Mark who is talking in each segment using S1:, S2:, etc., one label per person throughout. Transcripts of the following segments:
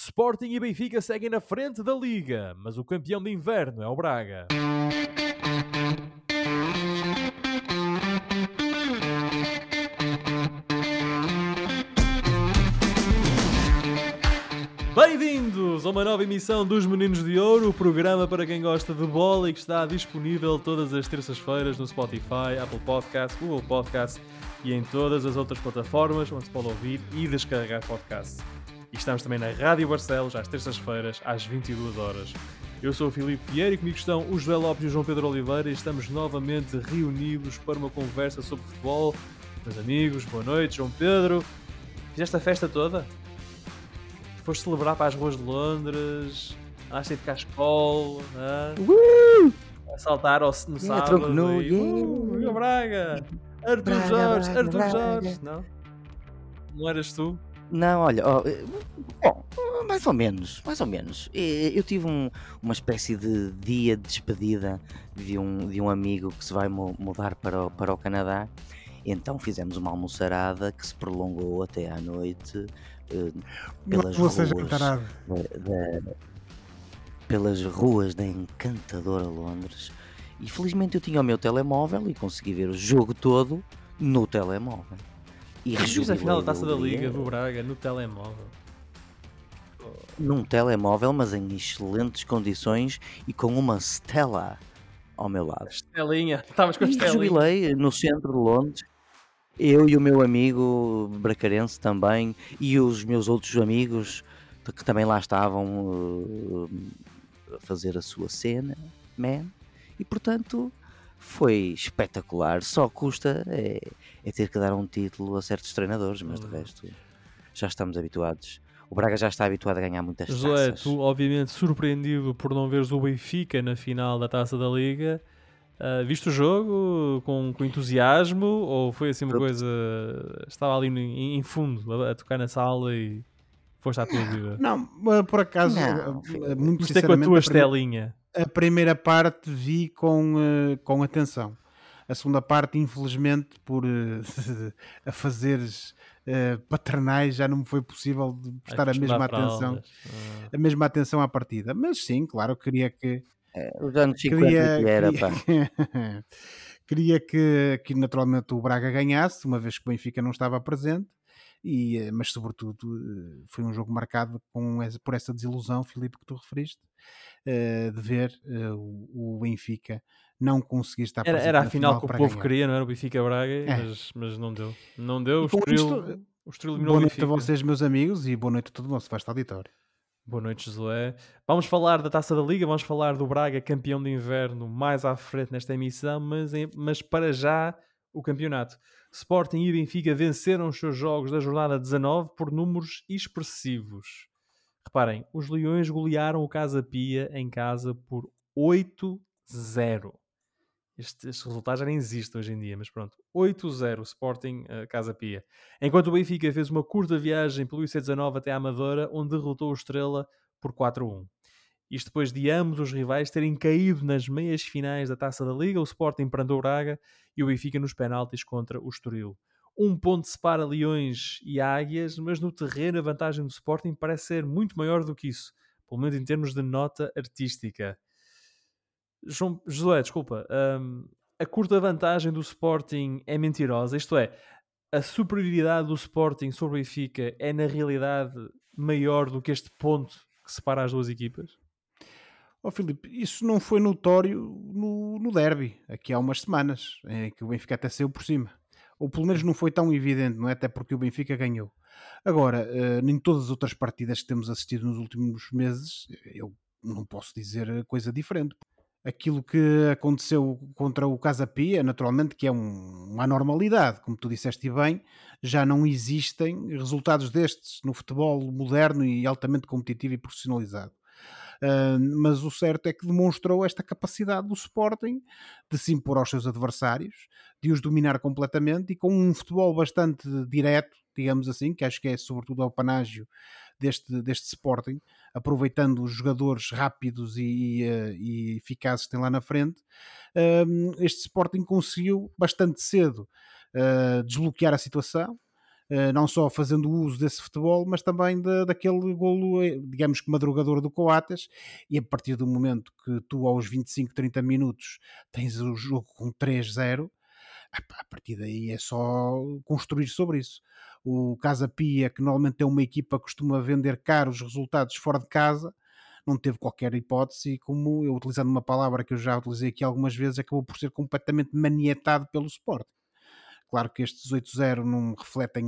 S1: Sporting e Benfica seguem na frente da Liga, mas o campeão de inverno é o Braga. Bem-vindos a uma nova emissão dos Meninos de Ouro, o programa para quem gosta de bola e que está disponível todas as terças-feiras no Spotify, Apple Podcasts, Google Podcasts e em todas as outras plataformas onde se pode ouvir e descarregar podcasts. E estamos também na Rádio Barcelos às terças-feiras às 22 horas. Eu sou o Filipe Vieira e comigo estão o José Lopes e o João Pedro Oliveira e estamos novamente reunidos para uma conversa sobre futebol. Meus amigos, boa noite, João Pedro. Fizeste a festa toda? Foste celebrar para as ruas de Londres, acha de Cascol, uh! a saltar ao, no
S2: Yeah,
S1: sábado.
S2: nu,
S1: e, uh, Braga! Arthur
S2: Braga,
S1: Jorge,
S2: Braga,
S1: Arthur
S2: Braga.
S1: Jorge, não? Não eras tu?
S2: Não, olha, ó, eh, bom, mais ou menos, mais ou menos. Eh, Eu tive um- uma espécie de dia de despedida de um, de um amigo que se vai mu- mudar para o, para o Canadá. Então fizemos uma almoçarada que se prolongou até à noite eh, pelas ruas
S3: tarado.
S2: da- da- pelas ruas da encantadora Londres. E felizmente eu tinha o meu telemóvel e consegui ver o jogo todo no telemóvel. E
S1: Viste a final da Taça da Liga do Braga no telemóvel.
S2: num telemóvel, mas em excelentes condições e com uma Stella ao meu lado.
S1: Estelinha, estavas com a Estelinha.
S2: rejubilei no centro de Londres. Eu e o meu amigo bracarense também, e os meus outros amigos que também lá estavam eh, a fazer a sua cena, man. E portanto foi espetacular. Só custa é, é ter que dar um título a certos treinadores, mas de
S1: Hum.
S2: resto já estamos habituados. O Braga já está habituado a ganhar muitas
S1: Josué,
S2: taças.
S1: tu obviamente surpreendido por não veres o Benfica na final da Taça da Liga. ah, viste o jogo com, com entusiasmo ou foi assim uma
S2: Eu-
S1: coisa. Estava ali no- em, em fundo a, a tocar na sala e foste à tua vida?
S3: Não, por acaso,
S2: Não,
S3: eh, muito
S1: Mas é com a
S3: sinceramente,
S1: tua Estelinha.
S3: A primeira parte vi com, eh, com atenção. A segunda parte, infelizmente, por eh, a fazeres eh, paternais, já não me foi possível de prestar a mesma atenção.
S1: Ah.
S3: a mesma atenção à partida. Mas sim, claro, queria que
S2: Os anos 50
S3: queria,
S2: que era,
S3: queria,
S2: pá.
S3: queria que, que naturalmente o Braga ganhasse, uma vez que o Benfica não estava presente, e, mas sobretudo foi um jogo marcado com por essa desilusão, Filipe, que tu referiste, eh, de ver eh, o, o Benfica não conseguir estar
S1: Era,
S3: presente
S1: era a
S3: na
S1: final que o povo
S3: ganhar.
S1: queria, não era o Benfica Braga,
S3: É.
S1: mas, mas não deu. Não deu. O Estoril, o Estoril eliminou
S3: Boa noite a vocês, meus amigos, e boa noite a todo o nosso vasto auditório.
S1: Boa noite, Josué. Vamos falar da Taça da Liga, vamos falar do Braga, campeão de inverno, mais à frente nesta emissão, mas, em- mas para já o campeonato. Sporting e Benfica venceram os seus jogos da jornada 19 por números expressivos. Reparem, os Leões golearam o Casa Pia em casa por 8-0. Este, resultado já nem existe hoje em dia, mas pronto. 8-0 Sporting eh, Casa Pia. Enquanto o Benfica fez uma curta viagem pelo IC19 até a Amadora, onde derrotou o Estrela por 4-1. Isto depois de ambos os rivais terem caído nas meias finais da Taça da Liga, o Sporting perante o Braga e o Benfica nos penaltis contra o Estoril. Um ponto separa Leões e Águias, mas no terreno a vantagem do Sporting parece ser muito maior do que isso, pelo menos em termos de nota artística. João, Josué, desculpa, hum, a curta vantagem do Sporting é mentirosa, isto é, a superioridade do Sporting sobre o Benfica é na realidade maior do que este ponto que separa as duas equipas?
S3: Ó Filipe, isso não foi notório no, no derby, aqui há umas semanas, em que o Benfica até saiu por cima. Ou pelo menos não foi tão evidente, não é? Até porque o Benfica ganhou. Agora, eh, em todas as outras partidas que temos assistido nos últimos meses, eu não posso dizer coisa diferente. Aquilo que aconteceu contra o Casa Pia, naturalmente, que é um- uma anormalidade, como tu disseste bem, já não existem resultados destes no futebol moderno e altamente competitivo e profissionalizado. Mas o certo é que demonstrou esta capacidade do Sporting de se impor aos seus adversários, de os dominar completamente e com um futebol bastante direto, digamos assim, que acho que é sobretudo ao panágio deste, deste Sporting, aproveitando os jogadores rápidos e, e, eh, e eficazes que tem lá na frente, este Sporting conseguiu bastante cedo uh, desbloquear a situação, não só fazendo uso desse futebol, mas também de, daquele golo, eh, digamos que madrugador do Coates, e a partir do momento que tu aos 25, 30 minutos tens o jogo com 3-0, a partir daí é só construir sobre isso. O Casa Pia, que normalmente é uma equipa que costuma vender caros resultados fora de casa, não teve qualquer hipótese, como eu utilizando uma palavra que eu já utilizei aqui algumas vezes, acabou por ser completamente manietado pelo Sport. Claro que estes 8-0 não refletem,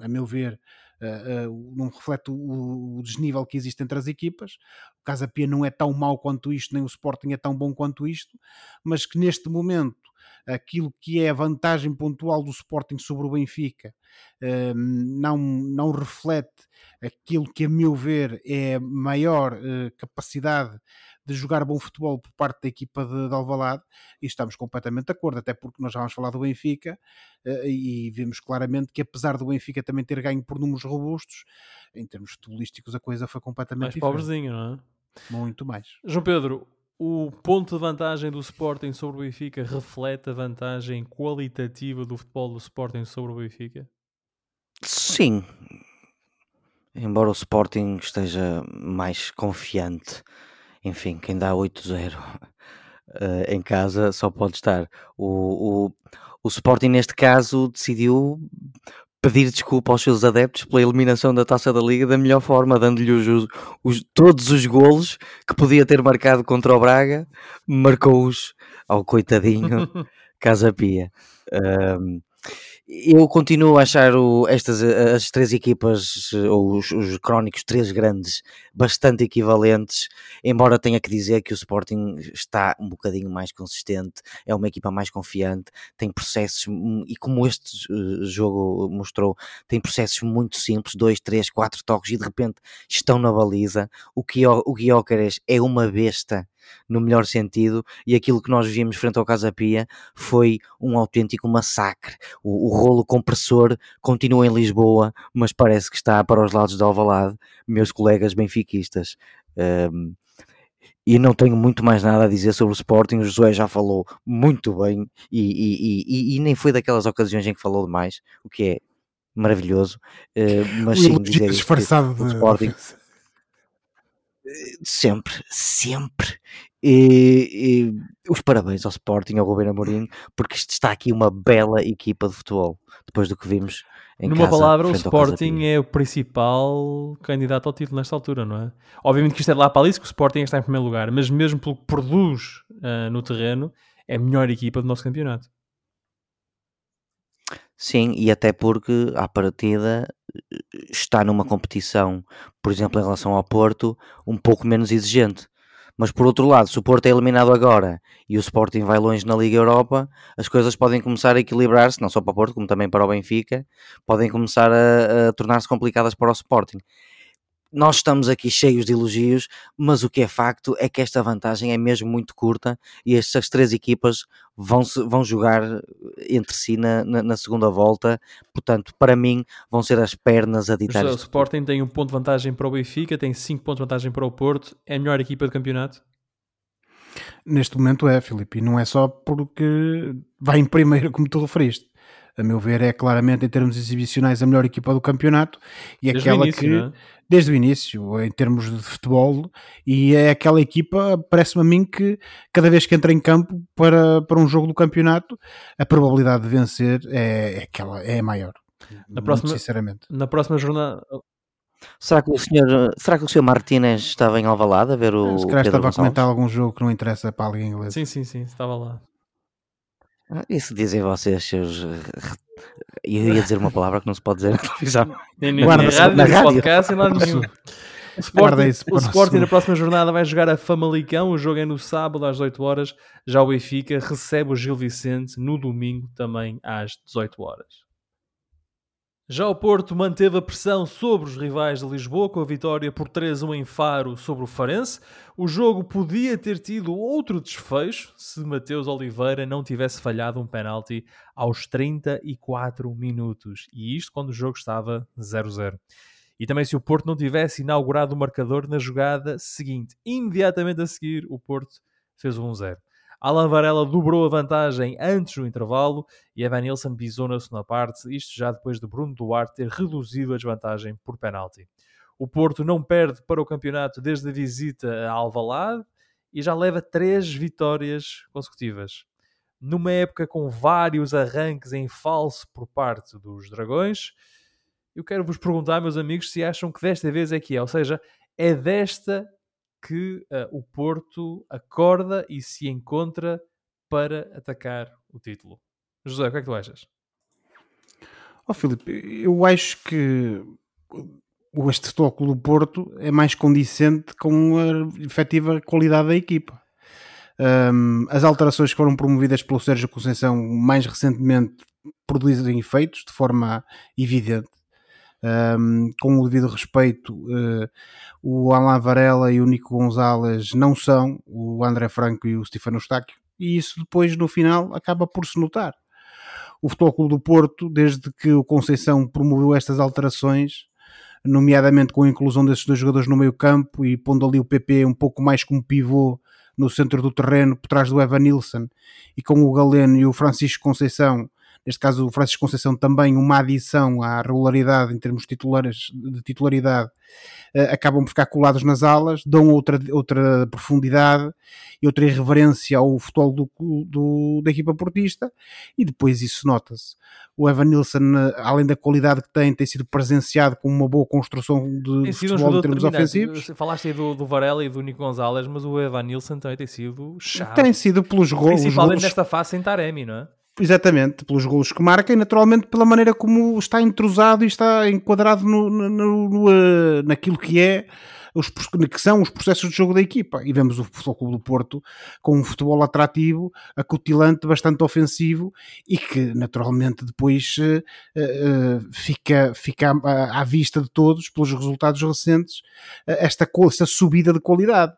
S3: a meu ver, uh, uh, não reflete o, desnível que existe entre as equipas. O Casa Pia não é tão mau quanto isto, nem o Sporting é tão bom quanto isto, mas que neste momento aquilo que é a vantagem pontual do Sporting sobre o Benfica uh, não, não reflete aquilo que, a meu ver, é maior uh, capacidade de jogar bom futebol por parte da equipa de, de Alvalade e estamos completamente de acordo, até porque nós já vamos falar do Benfica uh, e vemos claramente que apesar do Benfica também ter ganho por números robustos, em termos futebolísticos a coisa foi completamente
S1: mais
S3: diferente.
S1: pobrezinho, não é?
S3: Muito mais.
S1: João Pedro, o ponto de vantagem do Sporting sobre o Benfica reflete a vantagem qualitativa do futebol do Sporting sobre o Benfica?
S2: Sim. Embora o Sporting esteja mais confiante, enfim, quem dá 8-0 uh, eh, em casa só pode estar. O, o, o Sporting, neste caso, decidiu pedir desculpa aos seus adeptos pela eliminação da Taça da Liga da melhor forma, dando-lhe os, os, todos os golos que podia ter marcado contra o Braga, marcou-os ao coitadinho Casa Pia. Um, eu continuo a achar o, estas as três equipas, ou os, os crónicos, três grandes, bastante equivalentes, embora tenha que dizer que o Sporting está um bocadinho mais consistente, é uma equipa mais confiante, tem processos, e como este eh, jogo mostrou, tem processos muito simples, dois, três, quatro toques, e de repente estão na baliza. O, o Guiócares é uma besta no melhor sentido, e aquilo que nós vimos frente ao Casa Pia foi um autêntico massacre. O, o rolo compressor continua em Lisboa, mas parece que está para os lados de Alvalade, meus colegas benfiquistas. Um, e não tenho muito mais nada a dizer sobre o Sporting. O Josué já falou muito bem e, e, e, e nem foi daquelas ocasiões em que falou demais, o que é maravilhoso. Uh, mas sim, dizer
S3: disfarçado
S2: que, de... o Sporting sempre, sempre. E, e, os parabéns ao Sporting, ao Ruben Amorim, porque isto está aqui uma bela equipa de futebol, depois do que vimos em
S1: Numa
S2: casa,
S1: palavra, o Sporting é o principal candidato ao título nesta altura, não é? Obviamente que isto é lá para ali, que o Sporting está em primeiro lugar, mas mesmo pelo que produz uh, no terreno, é a melhor equipa do nosso campeonato.
S2: Sim, e até porque à partida está numa competição, por exemplo, em relação ao Porto, um pouco menos exigente. Mas por outro lado, se o Porto é eliminado agora e o Sporting vai longe na Liga Europa, as coisas podem começar a equilibrar-se, não só para o Porto, como também para o Benfica, podem começar a, a tornar-se complicadas para o Sporting nós estamos aqui cheios de elogios, mas o que é facto é que esta vantagem é mesmo muito curta e estas três equipas vão, vão jogar entre si na, na, na segunda volta, portanto, para mim, vão ser as pernas a ditar.
S1: O Sporting tem um ponto de vantagem para o Benfica, tem cinco pontos de vantagem para o Porto, é a melhor equipa do campeonato?
S3: Neste momento é, Filipe, e não é só porque vai em primeiro, como tu referiste a meu ver, é claramente em termos exibicionais a melhor equipa do campeonato e
S1: desde
S3: aquela
S1: início,
S3: que,
S1: é?
S3: desde o início, em termos de futebol, e é aquela equipa, parece-me a mim que cada vez que entra em campo para, para um jogo do campeonato, a probabilidade de vencer é, é aquela, é maior. Na próxima, sinceramente.
S1: Na próxima jornada.
S2: Será que o senhor, será que o senhor Martínez estava em Alvalade a ver o.
S3: Se calhar estava a comentar algum jogo que não interessa para alguém inglês.
S1: Sim, sim, sim, estava lá.
S2: Ah, isso dizem vocês, seus. Eu ia dizer uma palavra que não se pode dizer na televisão.
S1: Nem, nem, Guarda, rádio, na rádio. podcast, nem lá nenhum. O Sporting, o Sporting na próxima jornada vai jogar a Famalicão. O jogo é no sábado às 18 horas. Já o Benfica recebe o Gil Vicente no domingo também às 18 horas. Já o Porto manteve a pressão sobre os rivais de Lisboa com a vitória por 3-1 em Faro sobre o Farense. O jogo podia ter tido outro desfecho se Mateus Oliveira não tivesse falhado um penalti aos 34 minutos. E isto quando o jogo estava 0-0. E também se o Porto não tivesse inaugurado o marcador na jogada seguinte. Imediatamente a seguir, o Porto fez o 1-0. Alan Varela dobrou a vantagem antes do intervalo e Evan Nilsson pisou na segunda parte, isto já depois de Bruno Duarte ter reduzido a desvantagem por penalti. O Porto não perde para o campeonato desde a visita a Alvalade e já leva três vitórias consecutivas. Numa época com vários arranques em falso por parte dos Dragões, eu quero vos perguntar, meus amigos, se acham que desta vez é que é, ou seja, é desta que uh, o Porto acorda e se encontra para atacar o título. José, o que é que tu achas?
S3: Oh, Filipe, eu acho que este toque do Porto é mais condicente com a efetiva qualidade da equipa. Um, as alterações que foram promovidas pelo Sérgio Conceição mais recentemente produzem efeitos de forma evidente um, com o devido respeito, uh, o Alain Varela e o Nico Gonzalez não são o André Franco e o Stefano Eustáquio, e isso depois no final acaba por se notar. O Futebol do Porto, desde que o Conceição promoveu estas alterações, nomeadamente com a inclusão desses dois jogadores no meio campo e pondo ali o PP um pouco mais como pivô no centro do terreno, por trás do Evan Nilsson, e com o Galeno e o Francisco Conceição neste caso o Francisco Conceição também uma adição à regularidade em termos titulares, de titularidade, uh, acabam por ficar colados nas alas, dão outra, outra profundidade e outra irreverência ao futebol do, do, da equipa portista e depois isso nota-se. O Evan Nilsson, eh, além da qualidade que tem, tem sido presenciado com uma boa construção de, de futebol um em termos ofensivos.
S1: Falaste aí do, do Varela e do Nico Gonzalez, mas o Evan Nilsson também tem sido chato.
S3: Tem sido pelos gols.
S1: Principalmente nesta fase sem Taremi, não é?
S3: Exatamente, pelos golos que marca e naturalmente pela maneira como está entrosado e está enquadrado no, no, no, eh, naquilo que é os, que são os processos de jogo da equipa. E vemos o Futebol Clube do Porto com um futebol atrativo, acutilante, bastante ofensivo e que naturalmente depois uh, uh, fica, fica à, à, vista de todos, pelos resultados recentes, esta, esta subida de qualidade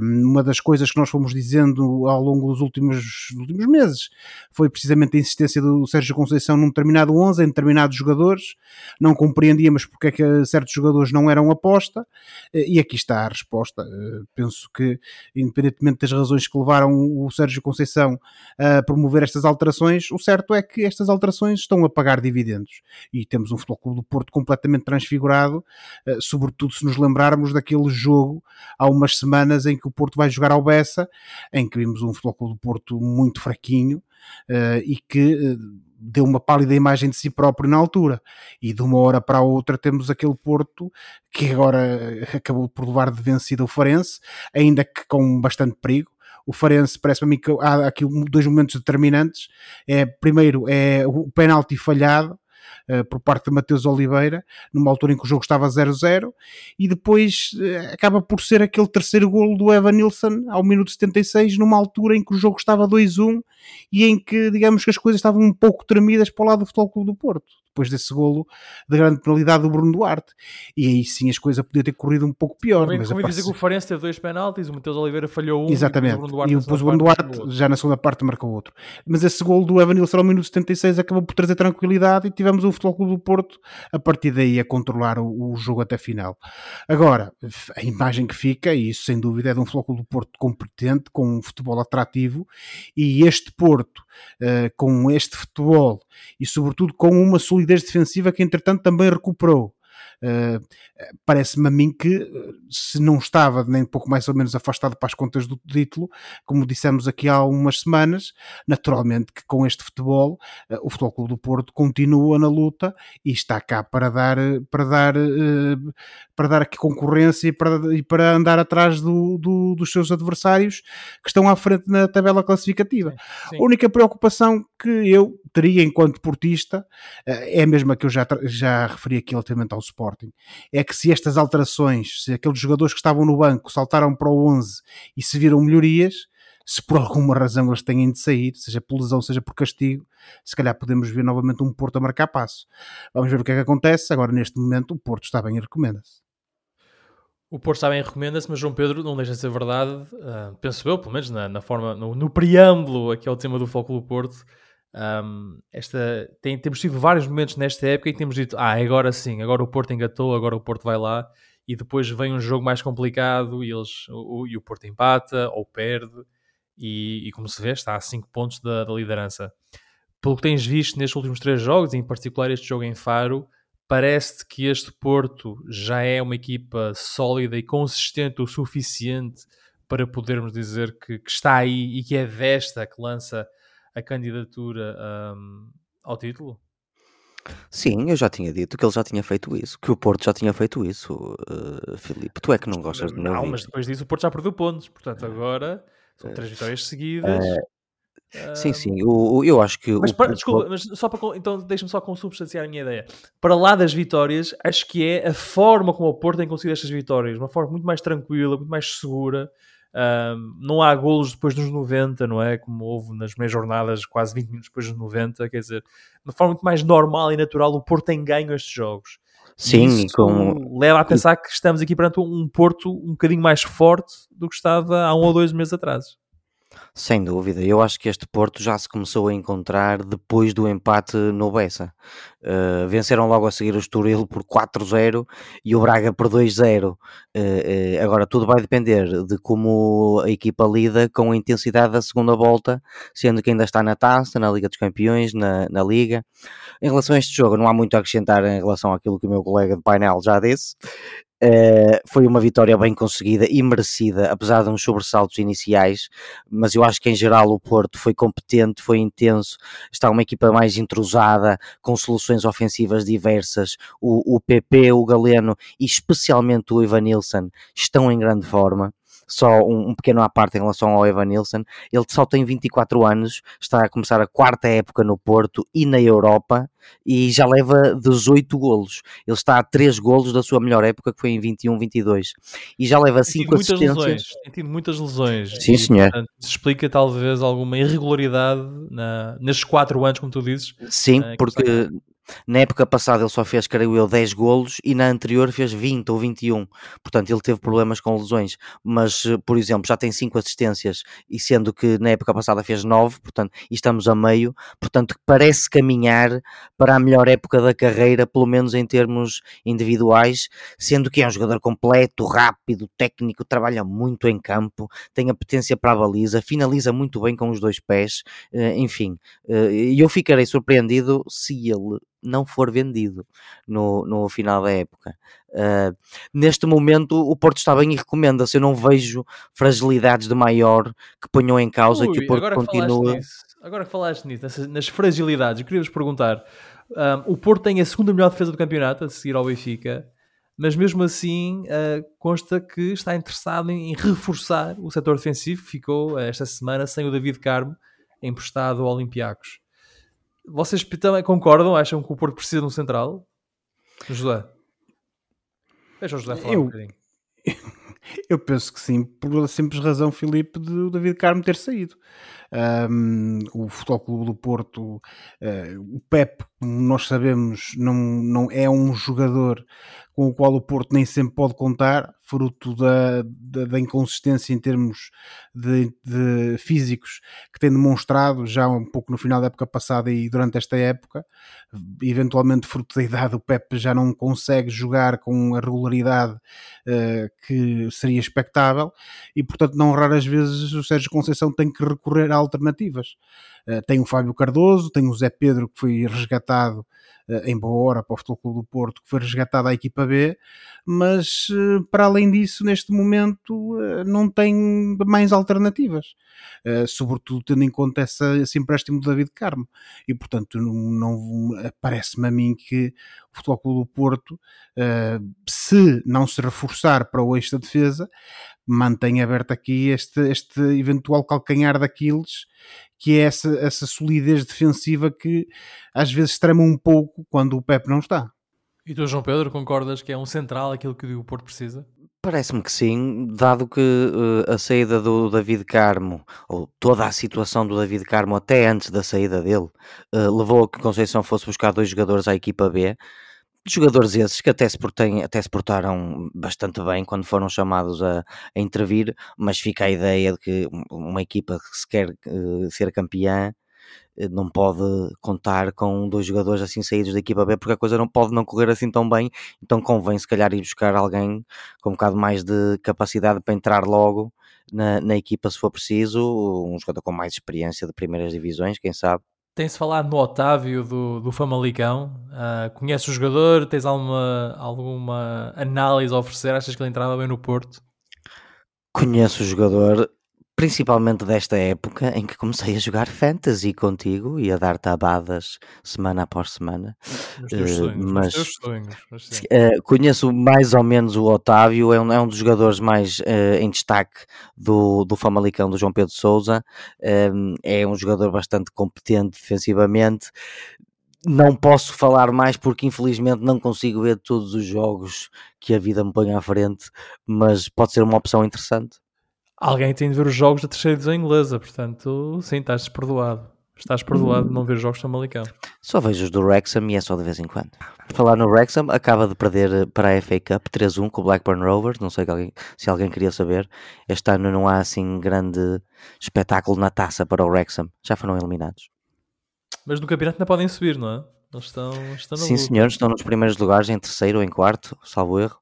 S3: uma das coisas que nós fomos dizendo ao longo dos últimos, últimos meses foi precisamente a insistência do Sérgio Conceição num determinado 11, em determinados jogadores. Não compreendíamos porque é que certos jogadores não eram aposta, eh, e aqui está a resposta. Eh, penso que, independentemente das razões que levaram o Sérgio Conceição a promover estas alterações, o certo é que estas alterações estão a pagar dividendos. E temos um Futebol Clube do Porto completamente transfigurado, eh, sobretudo se nos lembrarmos daquele jogo há umas semanas semanas em que o Porto vai jogar ao Bessa, em que vimos um Futebol do Porto muito fraquinho uh, e que uh, deu uma pálida imagem de si próprio na altura. E de uma hora para outra temos aquele Porto que agora acabou por levar de vencida o Farense, ainda que com bastante perigo o Farense parece-me a mim que há aqui dois momentos determinantes. É, primeiro é o penalti falhado, uh, por parte de Mateus Oliveira, numa altura em que o jogo estava 0-0, e depois uh, acaba por ser aquele terceiro golo do Evan Nilsson ao minuto 76, numa altura em que o jogo estava 2-1 e em que, digamos que as coisas estavam um pouco tremidas para o lado do Futebol Clube do Porto depois desse golo de grande penalidade do Bruno Duarte. E aí sim as coisas podiam ter corrido um pouco pior.
S1: Também, mas como dizer que o Farense teve dois penaltis, o Matheus Oliveira falhou um
S3: Exatamente. e depois o Bruno Duarte, Duarte já na segunda parte marcou outro. Mas esse golo do Evan Nilsson ao minuto 76 acabou por trazer tranquilidade e tivemos o Futebol Clube do Porto a partir daí a controlar o, o jogo até final. Agora, a imagem que fica, e isso sem dúvida é de um Futebol Clube do Porto competente, com um futebol atrativo, e este Porto, uh, com este futebol e sobretudo com uma solidez defensiva que entretanto também recuperou. Uh, Parece-me a mim que eh, se não estava nem pouco mais ou menos afastado para as contas do título, como dissemos aqui há algumas semanas, naturalmente que com este futebol uh, o Futebol Clube do Porto continua na luta e está cá para dar para dar uh, para dar aqui concorrência e para, e para andar atrás do, do, dos seus adversários que estão à frente na tabela classificativa. Sim. A única preocupação que eu teria enquanto portista é a mesma que eu já, já referi aqui relativamente ao Sporting, é que se estas alterações, se aqueles jogadores que estavam no banco saltaram para o 11 e se viram melhorias, se por alguma razão eles têm de sair, seja por lesão, seja por castigo, se calhar podemos ver novamente um Porto a marcar passo. Vamos ver o que é que acontece. Agora, neste momento, o Porto está bem e recomenda-se.
S1: O Porto está bem recomenda-se, mas João Pedro não deixa de ser verdade, uh, penso eu, pelo menos na, na forma, no, no, preâmbulo aqui ao tema do Foco do Porto, um, esta, tem, temos tido vários momentos nesta época em que temos dito, ah, agora sim, agora o Porto engatou, agora o Porto vai lá, e depois vem um jogo mais complicado e, eles, o, e o Porto empata ou perde, e, e como se vê, está a 5 pontos da, da liderança. Pelo que tens visto nestes últimos três jogos, em particular este jogo em Faro, parece que este Porto já é uma equipa sólida e consistente o suficiente para podermos dizer que, que está aí e que é desta que lança a candidatura um, ao título?
S2: Sim, eu já tinha dito que ele já tinha feito isso, que o Porto já tinha feito isso, uh, Filipe. Tu é que não gostas de
S1: Não, mas depois disso o Porto já perdeu pontos, portanto agora são três vitórias seguidas.
S2: Uh, sim, sim, eu, eu acho que.
S1: Mas,
S2: o,
S1: para, desculpa, mas só para, então deixa-me só consubstanciar a minha ideia. Para lá das vitórias, acho que é a forma como o Porto tem conseguido estas vitórias, uma forma muito mais tranquila, muito mais segura. Um, não há golos depois dos 90, não é? Como houve nas meias jornadas, quase 20 minutos depois dos 90. Quer dizer, de uma forma muito mais normal e natural, o Porto tem ganho estes jogos.
S2: Sim, com...
S1: leva a pensar que estamos aqui perante um Porto um bocadinho mais forte do que estava há um ou dois meses atrás.
S2: Sem dúvida, eu acho que este Porto já se começou a encontrar depois do empate no Bessa. Uh, venceram logo a seguir o Estoril por 4-0 e o Braga por 2-0. Uh, uh, agora, tudo vai depender de como a equipa lida com a intensidade da segunda volta, sendo que ainda está na taça, na Liga dos Campeões, na, na Liga. Em relação a este jogo, não há muito a acrescentar em relação àquilo que o meu colega de painel já disse. Uh, foi uma vitória bem conseguida e merecida, apesar de uns sobressaltos iniciais, mas eu acho que em geral o Porto foi competente, foi intenso, está uma equipa mais entrosada, com soluções ofensivas diversas. O, o PP, o Galeno e especialmente o Ivan Nilsson estão em grande forma só um, um, pequeno à parte em relação ao Evan Nilsson. Ele só tem 24 anos, está a começar a quarta época no Porto e na Europa e já leva 18 golos. Ele está a 3 golos da sua melhor época, que foi em 21-22. E já leva 5 assistências.
S1: Lesões. Tem tido muitas lesões.
S2: Sim,
S1: e,
S2: senhor.
S1: Portanto, explica talvez alguma irregularidade na, nestes 4 anos, como tu dizes.
S2: Sim, uh, porque na época passada ele só fez, creio eu, 10 golos e na anterior fez 20 ou 21. Portanto, ele teve problemas com lesões. Mas, eh, por exemplo, já tem 5 assistências e sendo que na época passada fez 9, portanto, e estamos a meio. Portanto, parece caminhar para a melhor época da carreira, pelo menos em termos individuais, sendo que é um jogador completo, rápido, técnico, trabalha muito em campo, tem a potência para a baliza, finaliza muito bem com os dois pés, eh, enfim. Eh, e eu ficarei surpreendido se ele não for vendido no, no final da época. Uh, neste momento o Porto está bem e recomenda-se. Eu não vejo fragilidades de maior que ponham em causa Ui, que o Porto continua.
S1: agora que falaste nisso, nessas, nas fragilidades, eu queria-vos perguntar: um, o Porto tem a segunda melhor defesa do campeonato, a seguir ao Benfica, mas mesmo assim uh, consta que está interessado em, em reforçar o setor defensivo, que ficou esta semana sem o David Carmo emprestado ao Olympiacos. Vocês também concordam? Acham que o Porto precisa de um central? José? Deixa o José falar
S3: eu,
S1: um bocadinho.
S3: Eu penso que sim, por simples razão, Filipe, de o David Carmo ter saído. Um, o Futebol Clube do Porto, uh, o Pep, como nós sabemos, não, não é um jogador com o qual o Porto nem sempre pode contar, fruto da, da, da inconsistência em termos de, de, físicos que tem demonstrado já um pouco no final da época passada e durante esta época. Eventualmente, fruto da idade, o Pep já não consegue jogar com a regularidade uh, que seria expectável e, portanto, não raras vezes o Sérgio Conceição tem que recorrer a alternativas. Uh, tem o Fábio Cardoso, tem o Zé Pedro que foi resgatado uh, em boa hora para o Futebol Clube do Porto, que foi resgatado à equipa B, mas uh, para além disso, neste momento não tem mais alternativas, sobretudo tendo em conta essa, esse empréstimo do David Carmo. E portanto, não, não parece-me a mim que o Futebol Clube do Porto, se não se reforçar para o eixo da defesa, mantém aberto aqui este, este eventual calcanhar daqueles que é essa, essa solidez defensiva que às vezes trema um pouco quando o Pep não está.
S1: E tu, João Pedro, concordas que é um central aquilo que o Porto precisa?
S2: Parece-me que sim, dado que uh, a saída do David Carmo, ou toda a situação do David Carmo até antes da saída dele, uh, levou a que Conceição fosse buscar dois jogadores à equipa B jogadores esses que até se, portem, até se portaram bastante bem quando foram chamados a, a, intervir, mas fica a ideia de que uma equipa que se quer uh, ser campeã eh, não pode contar com dois jogadores assim saídos da equipa B porque a coisa não pode não correr assim tão bem, então convém se calhar ir buscar alguém com um bocado mais de capacidade para entrar logo na, na equipa se for preciso, um jogador com mais experiência de primeiras divisões, quem sabe.
S1: Tem-se falado no Otávio do, do Famalicão. Uh, conheces o jogador? Tens alguma, alguma análise a oferecer? Achas que ele entrava bem no Porto?
S2: Conheço o jogador, principalmente desta época em que comecei a jogar fantasy contigo e a dar tabadas semana após semana.
S1: Teus
S2: Uh,
S1: sonhos,
S2: mas
S1: teus sonhos. mas
S2: uh, conheço mais ou menos o Otávio, é um, é um dos jogadores mais uh, em destaque do, do Famalicão do João Pedro Souza. Um, é um jogador bastante competente defensivamente. Não posso falar mais porque infelizmente não consigo ver todos os jogos que a vida me põe à frente, mas pode ser uma opção interessante.
S1: Alguém tem de ver os jogos da terceira divisão inglesa, portanto, sim, estás perdoado. Estás perdoado de não ver jogos do Famalicão.
S2: Só vejo os do Wrexham e é só de vez em quando. Por falar no Wrexham, acaba de perder para a FA Cup 3-1 com o Blackburn Rovers. Não sei se alguém queria saber. Este ano não há assim grande espetáculo na taça para o Wrexham. Já foram eliminados.
S1: Mas no campeonato ainda podem subir, não é? Eles estão,
S2: Sim,
S1: luta.
S2: senhores, estão nos primeiros lugares, em terceiro ou em quarto, salvo erro.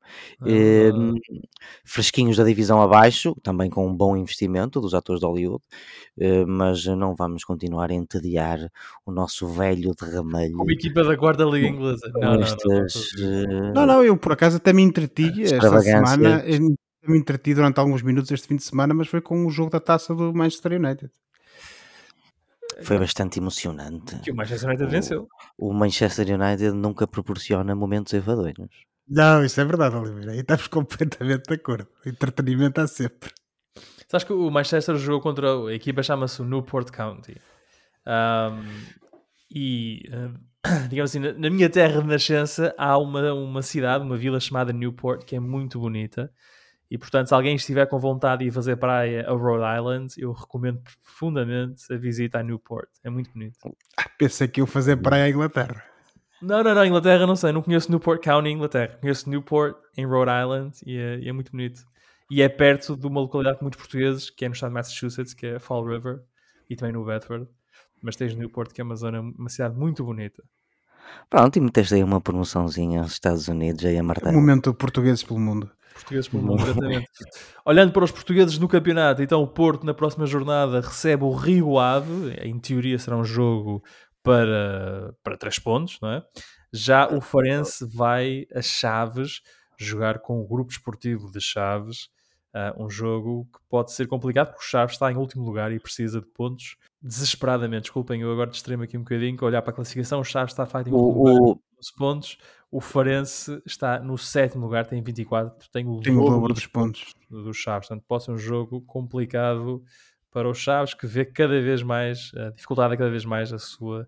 S2: Eh,
S1: Ah,
S2: fresquinhos da divisão abaixo, também com um bom investimento dos atores de Hollywood, eh, mas não vamos continuar a entediar o nosso velho de ramelho
S1: como equipa da quarta liga inglesa. Não, não,
S2: estas. eh,
S3: Não, não, eu por acaso até me entreti esta
S2: Extravagância.
S3: semana. eu Me entreti durante alguns minutos este fim de semana, mas foi com o jogo da taça do Manchester United.
S2: Foi bastante emocionante.
S1: Que o Manchester United
S2: O-
S1: venceu.
S2: O Manchester United nunca proporciona momentos enfadonhos.
S3: Não, isso é verdade, Oliveira. Aí estamos completamente de acordo. Entretenimento há sempre.
S1: Sabes que o Manchester jogou contra a equipa chama-se o Newport County. Ahm, e, digamos assim, na, na minha terra de nascença há uma, uma cidade, uma vila chamada Newport, que é muito bonita. E, portanto, se alguém estiver com vontade de ir fazer praia a Rhode Island, eu recomendo profundamente a visita a Newport. É muito bonito.
S3: Pensei que eu fazer praia à Inglaterra.
S1: Não, não, não, Inglaterra não sei, não conheço Newport County, Inglaterra. Conheço Newport em Rhode Island e é, e é muito bonito. E é perto de uma localidade com muitos portugueses, que é no estado de Massachusetts, que é Fall River, e também no Bedford. Mas tens Newport, que é uma zona, uma cidade muito bonita.
S2: Pronto, e meteste aí uma promoçãozinha aos Estados Unidos aí a martelo.
S3: momento portugueses pelo mundo.
S1: Portugueses pelo mundo, exatamente. Olhando para os portugueses no campeonato, então o Porto na próxima jornada recebe o Rio Ave, em teoria será um jogo para, para três pontos, não é? Já o Farense vai a Chaves jogar com o grupo esportivo de Chaves, ah, um jogo que pode ser complicado porque o Chaves está em último lugar e precisa de pontos desesperadamente. Desculpem, eu agora distraí-me aqui um bocadinho, que olhar para a classificação, o Chaves está último lugar
S2: O, o,
S1: 12 pontos. O Farense está no sétimo lugar, tem 24, tem o
S3: Tem o
S1: dobro
S3: dobro
S1: dos
S3: pontos.
S1: dos Chaves. Portanto, pode ser um jogo complicado para os Chaves, que vê cada vez mais, a dificuldade cada vez mais a sua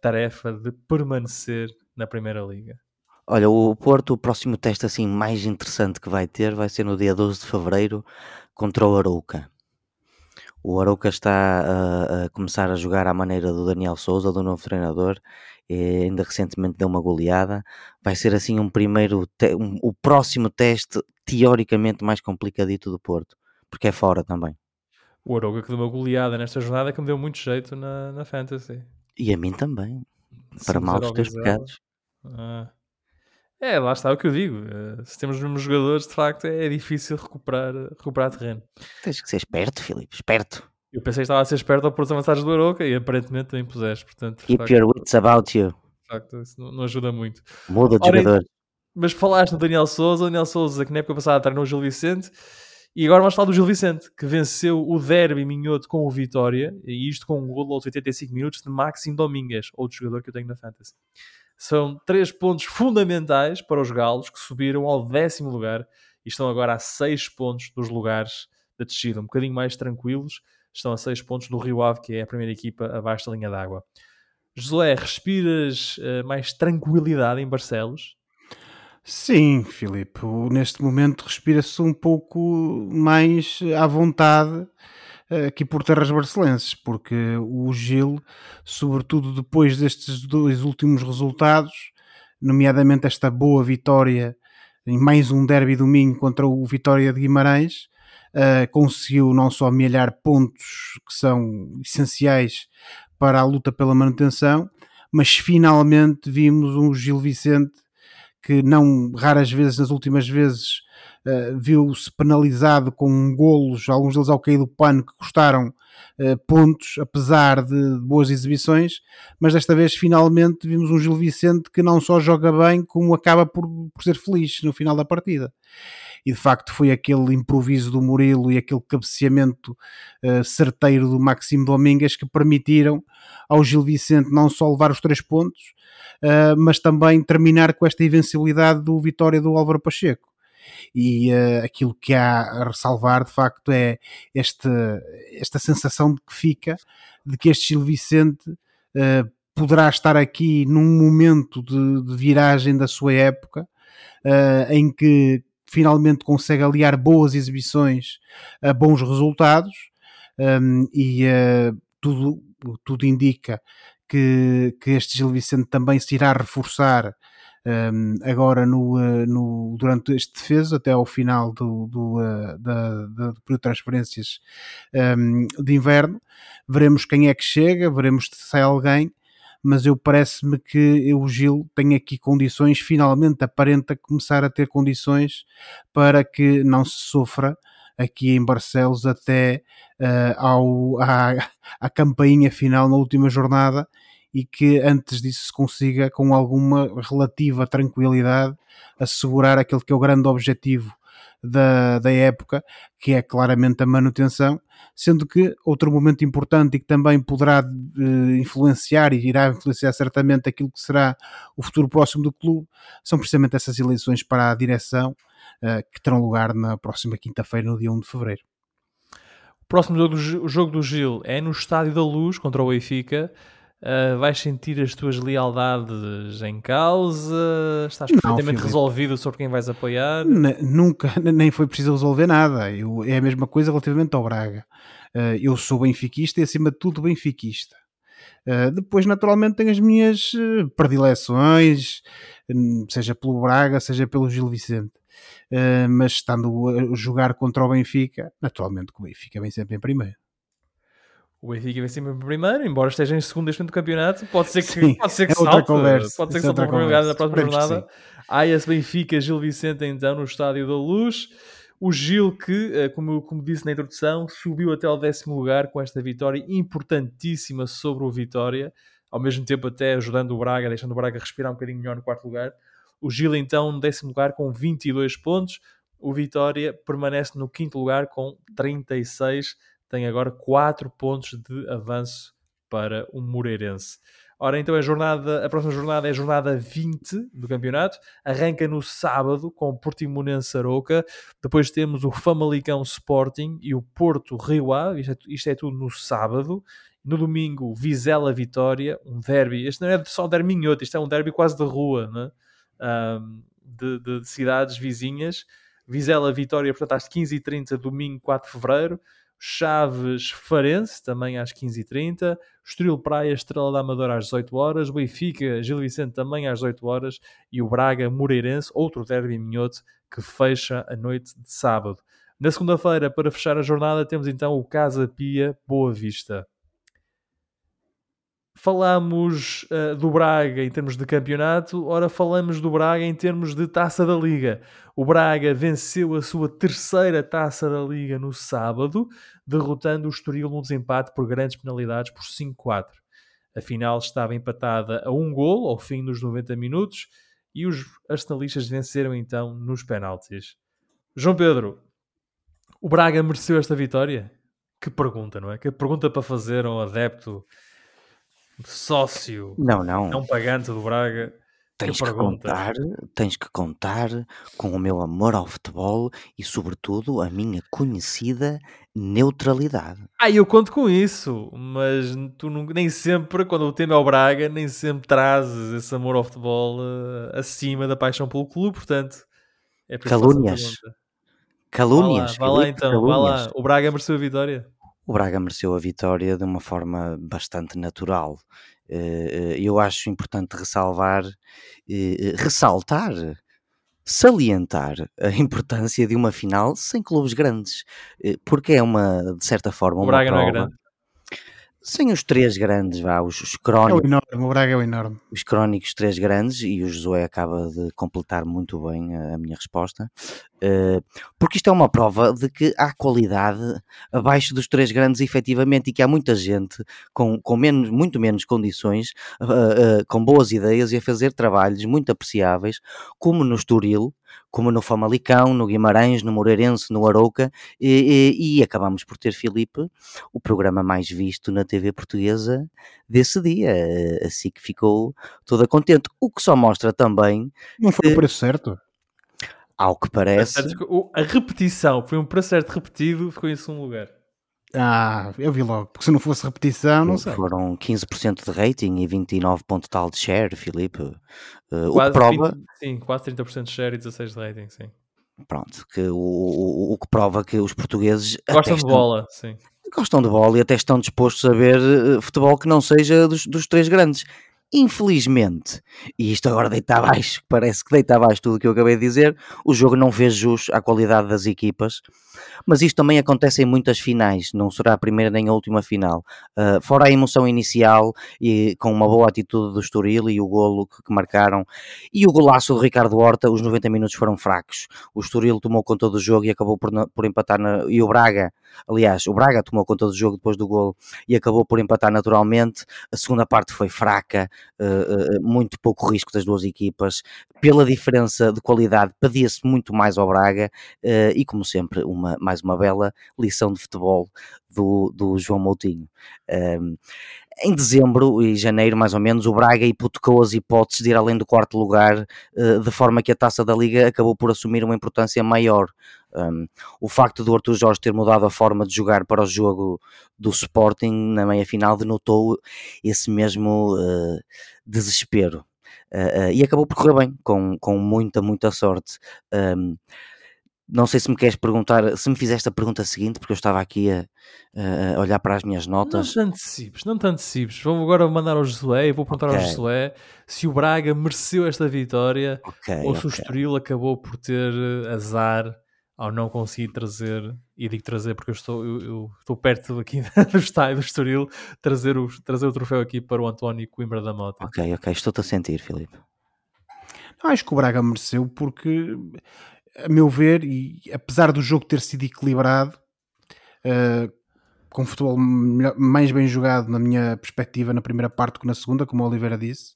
S1: tarefa de permanecer na Primeira Liga.
S2: olha, o Porto, o próximo teste assim mais interessante que vai ter vai ser no dia 12 de Fevereiro contra o Arouca. O Arouca está a, a começar a jogar à maneira do Daniel Souza, do novo treinador, e ainda recentemente deu uma goleada. Vai ser assim um primeiro, um- o próximo teste teoricamente mais complicadito do Porto, porque é fora também.
S1: O Arouca que deu uma goleada nesta jornada que me deu muito jeito na, na Fantasy.
S2: E a mim também, para
S1: 5-0
S2: mal dos
S1: ao
S2: teus pecados.
S1: Ah. É, lá está o que eu digo. eh, Se temos os mesmos jogadores, de facto, é difícil recuperar, recuperar terreno.
S2: Tens que ser esperto, Filipe, esperto.
S1: Eu pensei que estava a ser esperto ao pôr os avançados do Arouca e aparentemente também puseste. Portanto,
S2: Keep
S1: facto,
S2: your wits about you.
S1: de facto, isso não, não ajuda muito.
S2: Muda de
S1: Ora,
S2: jogador.
S1: Mas falaste no Daniel Souza, o Daniel Souza que na época passada treinou o Gil Vicente e agora vamos falar do Gil Vicente que venceu o derby minhoto com o Vitória e isto com um golo aos 85 minutos de Maxim Domingues, outro jogador que eu tenho na Fantasy. São três pontos fundamentais para os galos que subiram ao décimo lugar e estão agora a seis pontos dos lugares da descida, um bocadinho mais tranquilos, estão a seis pontos do Rio Ave, que é a primeira equipa abaixo da linha d'água. Josué, respiras eh, mais tranquilidade em Barcelos?
S3: Sim, Filipe. Neste momento respira-se um pouco mais à vontade aqui por terras barcelenses, porque o Gil, sobretudo depois destes dois últimos resultados, nomeadamente esta boa vitória em mais um derby do Minho contra o Vitória de Guimarães, eh, conseguiu não só amelhar pontos que são essenciais para a luta pela manutenção, mas finalmente vimos um Gil Vicente que não raras vezes nas últimas vezes uh, viu-se penalizado com golos, alguns deles ao cair do pano que custaram uh, pontos, apesar de boas exibições, mas desta vez finalmente vimos um Gil Vicente que não só joga bem, como acaba por, por ser feliz no final da partida e de facto foi aquele improviso do Murilo e aquele cabeceamento uh, certeiro do Maximo Domingues que permitiram ao Gil Vicente não só levar os três pontos, mas também terminar com esta invencibilidade do Vitória do Álvaro Pacheco. E uh, aquilo que há a ressalvar de facto é este, esta sensação de que fica de que este Gil Vicente poderá estar aqui num momento de, de viragem da sua época, uh, em que finalmente consegue aliar boas exibições a bons resultados um, e uh, tudo, tudo indica que, que este Gil Vicente também se irá reforçar um, agora no, uh, no, durante este defesa até ao final do, do, uh, da, da, do período de transferências um, de inverno. Veremos quem é que chega, veremos se sai alguém mas eu parece-me que o Gil tem aqui condições, finalmente aparenta começar a ter condições para que não se sofra aqui em Barcelos até uh, ao, à, à campainha final na última jornada e que antes disso se consiga com alguma relativa tranquilidade assegurar aquele que é o grande objetivo da, da época, que é claramente a manutenção, sendo que outro momento importante e que também poderá uh, influenciar e irá influenciar certamente aquilo que será o futuro próximo do clube, são precisamente essas eleições para a direção uh, que terão lugar na próxima quinta-feira, no dia 1 de fevereiro.
S1: O próximo jogo do, o jogo do Gil é no Estádio da Luz contra o Benfica. Uh, vais sentir as tuas lealdades em causa? Estás perfeitamente não, resolvido sobre quem vais apoiar?
S3: N nunca, nem foi preciso resolver nada. Eu, é a mesma coisa relativamente ao Braga. Uh, eu sou benfiquista e, acima de tudo, benfiquista. Uh, depois, naturalmente, tenho as minhas predileções, seja pelo Braga, seja pelo Gil Vicente. mas estando a jogar contra o Benfica, naturalmente, que o Benfica vem sempre em primeiro.
S1: O Benfica vem sempre em primeiro, embora esteja em segundo neste momento do campeonato. Pode ser que, Sim, pode ser que é salte, conversa, pode ser que é salte para lugar na próxima jornada. Esse Benfica, Gil Vicente, então, no Estádio da Luz. O Gil que, eh, como, como disse na introdução, subiu até ao décimo lugar com esta vitória importantíssima sobre o Vitória, ao mesmo tempo até ajudando o Braga, deixando o Braga respirar um bocadinho melhor no quarto lugar. O Gil, então, no décimo lugar com 22 pontos. O Vitória permanece no quinto lugar com 36 pontos tem agora 4 pontos de avanço para o Moreirense. Ora, então a, jornada, a próxima jornada é a jornada 20 do campeonato. Arranca no sábado com o Portimonense Aroca. Depois temos o Famalicão Sporting e o Porto Rio. Isto, é, isto é tudo no sábado. No domingo, Vizela Vitória, um derby. Este não é só um derby minhoto, isto é um derby quase de rua, né? um, de, de, de, cidades vizinhas. Vizela Vitória, portanto, às 15h30, domingo 4 de fevereiro. Chaves Farense, também às 15h30, Estoril Praia, Estrela da Amadora às 18 horas, Benfica, Gil Vicente também às 18 horas e o Braga Moreirense, outro derby minhoto que fecha a noite de sábado. Na segunda-feira, para fechar a jornada, temos então o Casa Pia Boa Vista. Falámos uh, do Braga em termos de campeonato, ora falamos do Braga em termos de taça da Liga. O Braga venceu a sua terceira taça da Liga no sábado, derrotando o Estoril num desempate por grandes penalidades por 5-4. A final estava empatada a um gol ao fim dos 90 minutos e os arsenalistas venceram então nos penaltis. João Pedro, o Braga mereceu esta vitória? Que pergunta, não é? Que pergunta para fazer a um adepto sócio
S2: não, não.
S1: não pagante do Braga.
S2: Tens que, contar, tens que contar com o meu amor ao futebol e, sobretudo, a minha conhecida neutralidade.
S1: Ah, eu conto com isso, mas tu não, nem sempre, quando o tema é o Braga, nem sempre trazes esse amor ao futebol uh, acima da paixão pelo clube, portanto.
S2: É Calúnias. Calúnias.
S1: Vá lá, vá lá então, calúnias. vá lá. O Braga mereceu a vitória
S2: o Braga mereceu a vitória de uma forma bastante natural. Eh, eh, eu acho importante ressalvar, eh, ressaltar, salientar a importância de uma final sem clubes grandes, porque é uma, de certa forma,
S1: o
S2: uma
S1: Braga
S2: prova.
S1: não é grande.
S2: Sem os três grandes, vá, os, os
S3: É o
S2: crónicos,
S3: enorme, o Braga é o enorme.
S2: os crónicos três grandes, e o Josué acaba de completar muito bem a, a minha resposta, eh, porque isto é uma prova de que há qualidade abaixo dos três grandes, efetivamente, e que há muita gente com, com menos, muito menos condições, eh, eh, com boas ideias e a fazer trabalhos muito apreciáveis, como no Estoril, como no Famalicão, no Guimarães, no Moreirense, no Arouca, e, e, e acabamos por ter, Filipe, o programa mais visto na TV portuguesa desse dia, eh, assim que ficou toda contente, o que só mostra também,
S3: Não foi o preço certo.
S2: ao que parece,
S1: A repetição, foi um preço certo repetido, ficou em segundo lugar.
S3: Ah, eu vi logo. Porque se não fosse repetição, não sei.
S2: foram 15% de rating e 29 ponto tal de share, Filipe, Eh, o que
S1: Quase
S2: prova,
S1: 20 sim, quase 30% de share e 16 de rating, sim.
S2: pronto, que o, o, o que prova que os portugueses
S1: Gostam de
S2: estão-
S1: bola, sim.
S2: gostam de bola e até estão dispostos a ver eh, futebol que não seja dos, dos três grandes. Infelizmente, e isto agora deita abaixo, parece que deita abaixo tudo o que eu acabei de dizer, o jogo não fez jus à qualidade das equipas, mas isto também acontece em muitas finais, não será a primeira nem a última final. Uh, fora a emoção inicial e com uma boa atitude do Estoril e o golo que, que marcaram, e o golaço do Ricardo Horta, os 90 minutos foram fracos. O Estoril tomou conta do jogo e acabou por, por empatar, na- e o Braga, aliás, o Braga tomou conta do jogo depois do golo e acabou por empatar naturalmente. A segunda parte foi fraca, uh, uh, muito pouco risco das duas equipas. Pela diferença de qualidade, pedia-se muito mais ao Braga e, como sempre, uma, mais uma bela lição de futebol do, do João Moutinho. Um, em dezembro e janeiro, mais ou menos, o Braga hipotecou as hipóteses de ir além do quarto lugar, uh, de forma que a taça da Liga acabou por assumir uma importância maior. Um, o facto do Arthur Jorge ter mudado a forma de jogar para o jogo do Sporting na meia final denotou esse mesmo uh, desespero. Uh, uh, e acabou por correr bem, com, com muita, muita sorte. Um, não sei se me queres perguntar, se me fizeste a pergunta seguinte, porque eu estava aqui a, a olhar para as minhas
S1: Não
S2: notas.
S1: te antecipes, não te antecipes. Vou agora mandar ao Josué e vou perguntar ao
S2: Ok.
S1: Josué se o Braga mereceu esta vitória
S2: Ok,
S1: ou se o
S2: ok.
S1: Estoril acabou por ter eh, azar ao não conseguir trazer, e digo trazer porque eu estou, eu, eu estou perto aqui do estádio do Estoril, trazer o, trazer o troféu aqui para o António Coimbra da Mota.
S2: Ok, ok, estou-te a sentir, Filipe.
S3: Acho que o Braga mereceu porque, a meu ver, e apesar do jogo ter sido equilibrado, eh, com futebol melhor- mais bem jogado na minha perspectiva na primeira parte que na segunda, como o Oliveira disse,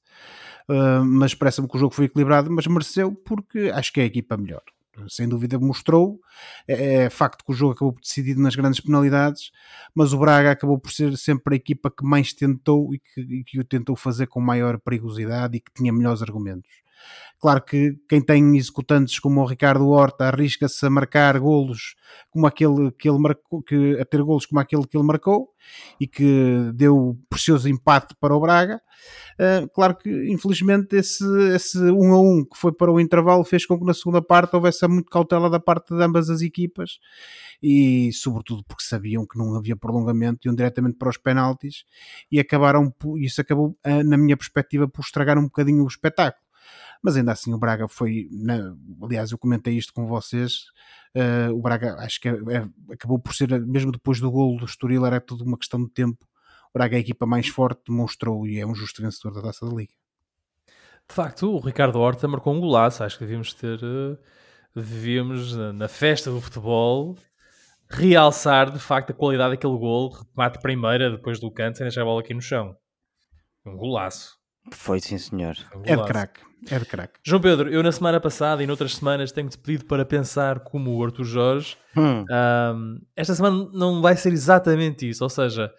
S3: eh, mas parece-me que o jogo foi equilibrado, mas mereceu porque acho que é a equipa melhor. Sem dúvida mostrou, é, é facto que o jogo acabou decidido nas grandes penalidades, mas o Braga acabou por ser sempre a equipa que mais tentou e que, e que o tentou fazer com maior perigosidade e que tinha melhores argumentos. Claro que quem tem executantes como o Ricardo Horta arrisca-se a marcar golos como aquele que ele marcou, que, a ter golos como aquele que ele marcou e que deu precioso empate para o Braga. Uh, claro que infelizmente esse, esse 1 um a 1 um que foi para o intervalo fez com que na segunda parte houvesse muito cautela da parte de ambas as equipas e sobretudo porque sabiam que não havia prolongamento iam diretamente para os penaltis e acabaram isso acabou uh, na minha perspectiva por estragar um bocadinho o espetáculo mas ainda assim o Braga foi, na- aliás, eu comentei isto com vocês. eh, o Braga acho que é- é- acabou por ser, mesmo depois do golo do Estoril, era tudo uma questão de tempo. O Braga é a equipa mais forte, demonstrou e é um justo vencedor da taça da Liga.
S1: De facto, o Ricardo Horta marcou um golaço. Acho que devíamos ter, eh, devíamos na- na festa do futebol realçar de facto a qualidade daquele gol, remate primeira depois do canto sem deixar a bola aqui no chão. Um golaço.
S2: Foi sim, senhor.
S1: Um
S3: É de craque, é de craque.
S1: João Pedro, eu na semana passada e noutras semanas tenho-te pedido para pensar como o Arthur Jorge.
S2: Hum,
S1: Ahm, esta semana não vai ser exatamente isso, ou seja,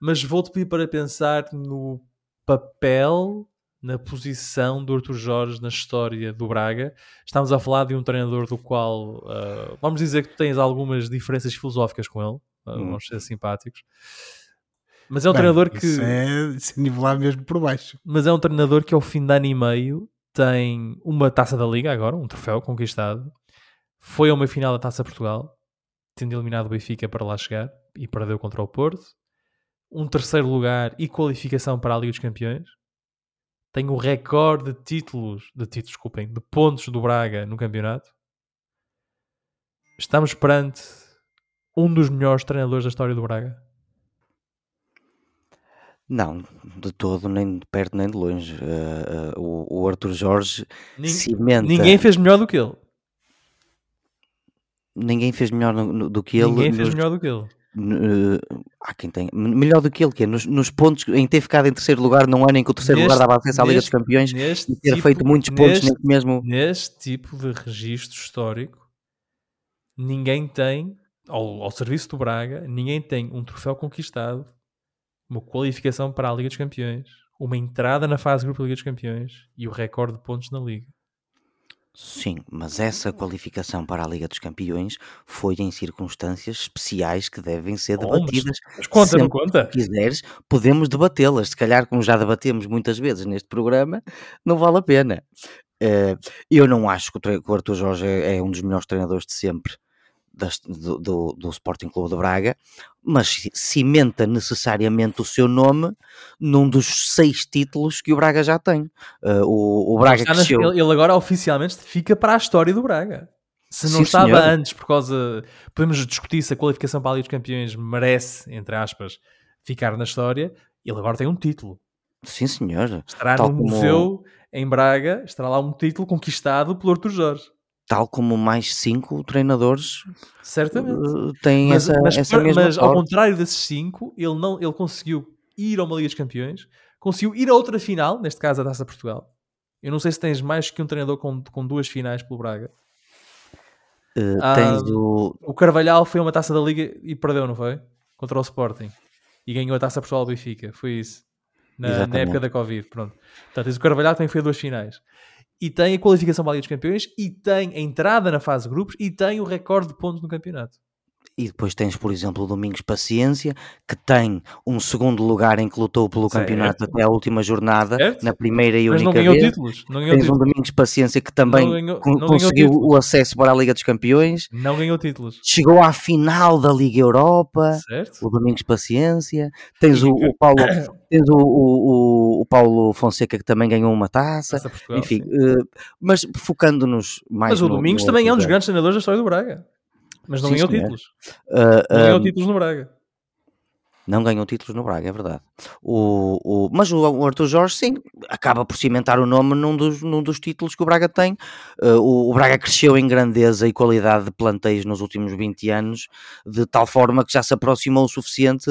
S1: mas vou-te pedir para pensar no papel, na posição do Arthur Jorge na história do Braga. Estamos a falar de um treinador do qual ah, vamos dizer que tu tens algumas diferenças filosóficas com ele, ah,
S2: Hum.
S1: vamos ser simpáticos. Mas é um
S3: Bem,
S1: treinador que
S3: Isso é, isso é nivelar mesmo por baixo.
S1: mas é um treinador que ao fim de ano e meio tem uma taça da Liga agora, um troféu conquistado. Foi a uma final da Taça Portugal, tendo eliminado o Benfica para lá chegar e perdeu contra o Porto. Um terceiro lugar e qualificação para a Liga dos Campeões. Tem o recorde de títulos, de títulos, desculpem, de pontos do Braga no campeonato. Estamos perante um dos melhores treinadores da história do Braga.
S2: Não, de todo, nem de perto nem de longe. Uh, uh, o, o Arthur Jorge
S1: Nin-
S2: cimenta.
S1: Ninguém fez melhor do que ele.
S2: ninguém fez melhor no- no- do que ele.
S1: Ninguém fez
S2: nos-
S1: melhor do que ele.
S2: n- eh, há quem tem. Melhor do que ele, que é nos, nos pontos, em ter ficado em terceiro lugar num ano em que o terceiro
S1: Neste-
S2: lugar dava acesso à Liga dos
S1: neste-
S2: Campeões
S1: Neste
S2: e ter
S1: tipo-
S2: feito muitos pontos
S1: neste,
S2: nesse mesmo.
S1: neste tipo de registro histórico, ninguém tem, ao, ao serviço do Braga, ninguém tem um troféu conquistado, uma qualificação para a Liga dos Campeões, uma entrada na fase de grupo da Liga dos Campeões e o recorde de pontos na Liga.
S2: Sim, mas essa qualificação para a Liga dos Campeões foi em circunstâncias especiais que devem ser
S1: Oh, mas-
S2: debatidas.
S1: Mas conta, não conta?
S2: Se quiseres, podemos debatê-las. Se calhar, como já debatemos muitas vezes neste programa, não vale a pena. Eh, eu não acho que o, Arthur Jorge é um dos melhores treinadores de sempre das- do, do, do Sporting Clube de Braga, mas ci- cimenta necessariamente o seu nome num dos seis títulos que o Braga já tem. Eh, o, o Braga
S1: nas-
S2: cresceu.
S1: ele, ele agora oficialmente fica para a história do Braga. Se não
S2: Sim,
S1: estava
S2: senhor.
S1: antes, por causa. Podemos discutir se a qualificação para a Liga dos Campeões merece, entre aspas, ficar na história. Ele agora tem um título.
S2: Sim, senhor.
S1: Estará
S2: Tal
S1: no
S2: como-
S1: museu em Braga, estará lá um título conquistado pelo Arthur Jorge.
S2: Tal como mais cinco treinadores
S1: Certamente.
S2: eh, têm
S1: Mas,
S2: essa,
S1: mas,
S2: essa mesma
S1: mas ao contrário desses cinco, ele, não, ele conseguiu ir a uma Liga dos Campeões, conseguiu ir a outra final, neste caso a Taça Portugal. Eu não sei se tens mais que um treinador com, com duas finais pelo Braga.
S2: Eh,
S1: Ah,
S2: tens o,
S1: O Carvalhal foi uma taça da Liga e perdeu, não foi? Contra o Sporting. E ganhou a taça Portugal do Benfica. Foi isso. Na, na época da Covid. Pronto. Portanto, tens o Carvalhal que também foi a duas finais. E tem a qualificação para a Liga dos Campeões e tem a entrada na fase de grupos e tem o recorde de pontos no campeonato.
S2: E depois tens, por exemplo, o Domingos Paciência, que tem um segundo lugar em que lutou pelo
S1: Certo.
S2: campeonato até a última jornada,
S1: Certo.
S2: na primeira e única vez.
S1: títulos. Não ganhou
S2: Tens um
S1: títulos.
S2: Domingos Paciência que também
S1: ganhou-
S2: conseguiu o acesso para a Liga dos Campeões,
S1: Não ganhou títulos.
S2: chegou à final da Liga Europa.
S1: Certo?
S2: O Domingos Paciência, tens o, o Paulo, tens o, o, o- Paulo Fonseca que também ganhou uma taça,
S1: Portugal,
S2: enfim, eh, mas focando-nos mais
S1: Mas o
S2: no-
S1: Domingos
S2: no
S1: também é um dos grandes treinadores da história do Braga. Mas não
S2: Sim,
S1: ganhou
S2: senhor.
S1: títulos.
S2: Jorge.
S1: Não
S2: Eh,
S1: ganhou
S2: eh,
S1: títulos no Braga.
S2: não ganhou títulos no Braga, é verdade. O, o- mas o, Arthur Jorge, sim, acaba por cimentar o nome num dos, num dos títulos que o Braga tem. Uh, o, o Braga cresceu em grandeza e qualidade de planteios nos últimos 20 anos, de tal forma que já se aproximou o suficiente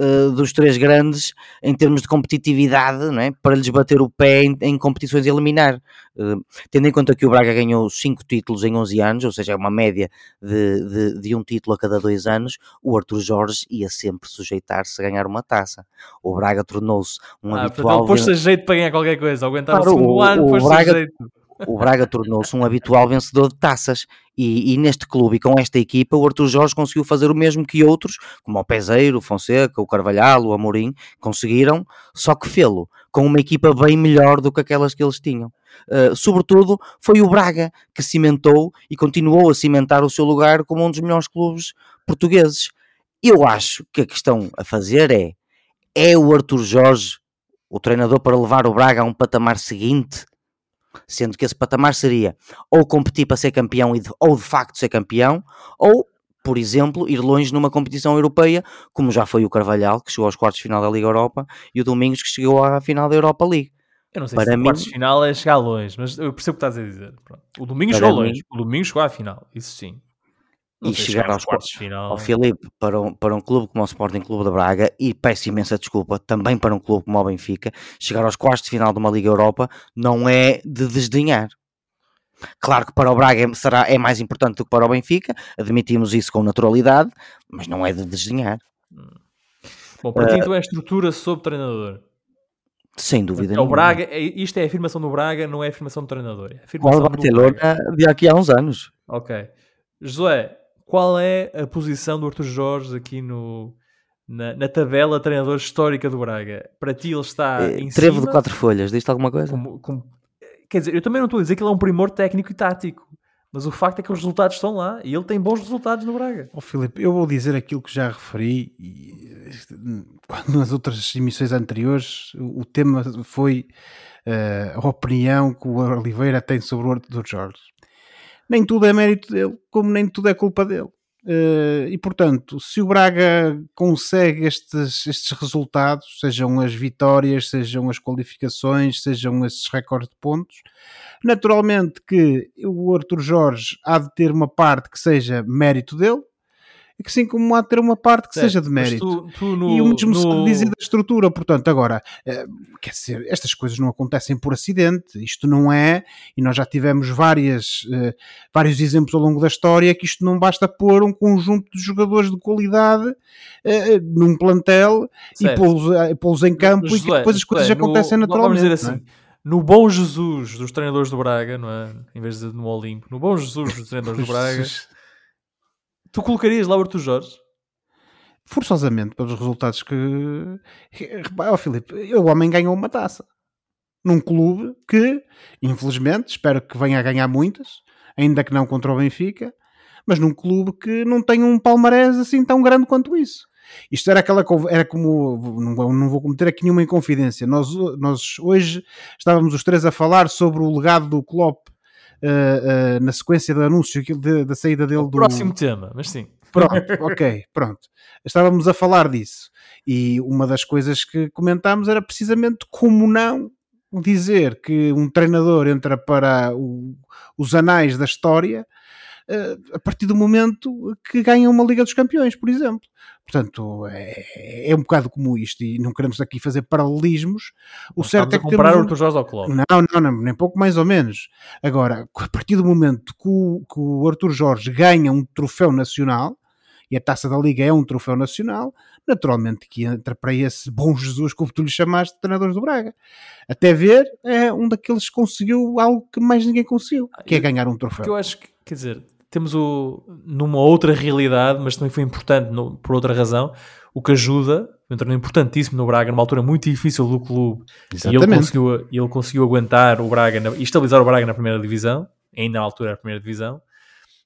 S2: uh, dos três grandes em termos de competitividade, não é? para lhes bater o pé em, em competições a eliminar. Uh, tendo em conta que o Braga ganhou 5 títulos em 11 anos, ou seja, é uma média de, de, de um título a cada dois anos, o Arthur Jorge ia sempre sujeitar-se a ganhar uma taça. O Braga tornou-se um
S1: Ah, portanto,
S2: habitual.
S1: ele pôs-se a jeito para ganhar qualquer coisa. Aguentar
S2: Claro,
S1: o segundo
S2: o-
S1: ano, pôs-se a jeito.
S2: O Braga tornou-se um habitual vencedor de taças e, e neste clube e com esta equipa o Arthur Jorge conseguiu fazer o mesmo que outros, como o Peseiro, o Fonseca, o Carvalhal, o Amorim, conseguiram, só que fê-lo com uma equipa bem melhor do que aquelas que eles tinham. Uh, sobretudo foi o Braga que cimentou e continuou a cimentar o seu lugar como um dos melhores clubes portugueses. Eu acho que a questão a fazer é é o Arthur Jorge o treinador para levar o Braga a um patamar seguinte? Sendo que esse patamar seria ou competir para ser campeão de- ou de facto ser campeão, ou, por exemplo, ir longe numa competição europeia, como já foi o Carvalhal, que chegou aos quartos de final da Liga Europa, e o Domingos, que chegou à final da Europa League.
S1: Eu não sei
S2: Para
S1: se
S2: mim-
S1: o quartos de final é chegar longe, mas eu percebo o que estás a dizer. Pronto. O domingo
S2: Para
S1: chegou
S2: mim-
S1: longe. O domingo chegou à final. Isso sim. Não
S2: E chegar aos
S1: quartos de final.
S2: Ao Filipe, para um, para um clube como o Sporting Clube de Braga, e peço imensa desculpa, também para um clube como o Benfica, chegar aos quartos de final de uma Liga Europa não é de desdenhar. Claro que para o Braga é- será, é mais importante do que para o Benfica, admitimos isso com naturalidade, mas não é de desdenhar,
S1: Bom, para ti
S2: Eh,
S1: então é a estrutura sobre treinador.
S2: sem dúvida
S1: É o
S2: nenhuma.
S1: Braga, é- isto é a afirmação do Braga, não é a afirmação do treinador. É a afirmação
S2: Qual
S1: do
S2: Barcelona
S1: Braga.
S2: de aqui a uns anos.
S1: Ok. Josué, qual é a posição do Arthur Jorge aqui no, na, na tabela treinador histórica do Braga? Para ti ele está
S2: Eh,
S1: em
S2: Trevo
S1: cima?
S2: de quatro folhas, diz-te alguma coisa?
S1: como- como- Quer dizer, eu também não estou a dizer que ele é um primor técnico e tático, mas o facto é que os resultados estão lá e ele tem bons resultados no Braga.
S3: Ó Filipe, eu vou dizer aquilo que já referi e, quando nas outras emissões anteriores o, o tema foi eh, a opinião que o Oliveira tem sobre o Arthur Jorge. Nem tudo é mérito dele, como nem tudo é culpa dele. Uh, e portanto, se o Braga consegue estes, estes resultados, sejam as vitórias, sejam as qualificações, sejam esses recordes de pontos, naturalmente que o Arthur Jorge há de ter uma parte que seja mérito dele, assim como há de ter uma parte que seja de mérito. Tu, tu no, e o mesmo no... se diz da estrutura, portanto, agora, eh, quer dizer, estas coisas não acontecem por acidente, isto não é, e nós já tivemos várias, eh, vários exemplos ao longo da história, que isto não basta pôr um conjunto de jogadores de qualidade eh, num plantel certo. e pô-los em campo e que depois as coisas José, acontecem no, naturalmente.
S1: Vamos dizer é? assim, no bom Jesus dos treinadores do Braga, não é? Em vez de no Olimpo, no bom Jesus dos treinadores do Braga Tu colocarias lá o Arthur Jorge?
S3: Forçosamente, pelos resultados que. Ó oh, Filipe, o homem ganhou uma taça. Num clube que, infelizmente, espero que venha a ganhar muitas, ainda que não contra o Benfica, mas num clube que não tem um palmarés assim tão grande quanto isso. Isto era aquela era como não, não vou cometer aqui nenhuma inconfidência. Nós, nós hoje estávamos os três a falar sobre o legado do Klopp uh, uh, na sequência do anúncio de, da saída dele o do.
S1: Próximo tema, mas sim.
S3: Pronto, ok, pronto. Estávamos a falar disso. E uma das coisas que comentámos era precisamente como não dizer que um treinador entra para o, os anais da história uh, a partir do momento que ganha uma Liga dos Campeões, por exemplo. Portanto, é, é um bocado como isto e não queremos aqui fazer paralelismos.
S1: O certo é que comparar temos... o Jorge ao Klopp.
S3: Não, não, não, nem pouco mais ou menos. Agora, a partir do momento que o, que o Arthur Jorge ganha um troféu nacional, e a Taça da Liga é um troféu nacional, naturalmente que entra para esse bom Jesus, como tu lhe chamaste, de treinadores do Braga. Até ver, é um daqueles que conseguiu algo que mais ninguém conseguiu, que é ganhar um troféu.
S1: eu acho que, quer dizer, temos o, numa outra realidade, mas também foi importante no, por outra razão, o que ajuda, um torneio importantíssimo no Braga, numa altura muito difícil do clube, Exatamente. e ele conseguiu, ele conseguiu aguentar o Braga na, e estabilizar o Braga na primeira divisão, ainda na altura era a primeira divisão,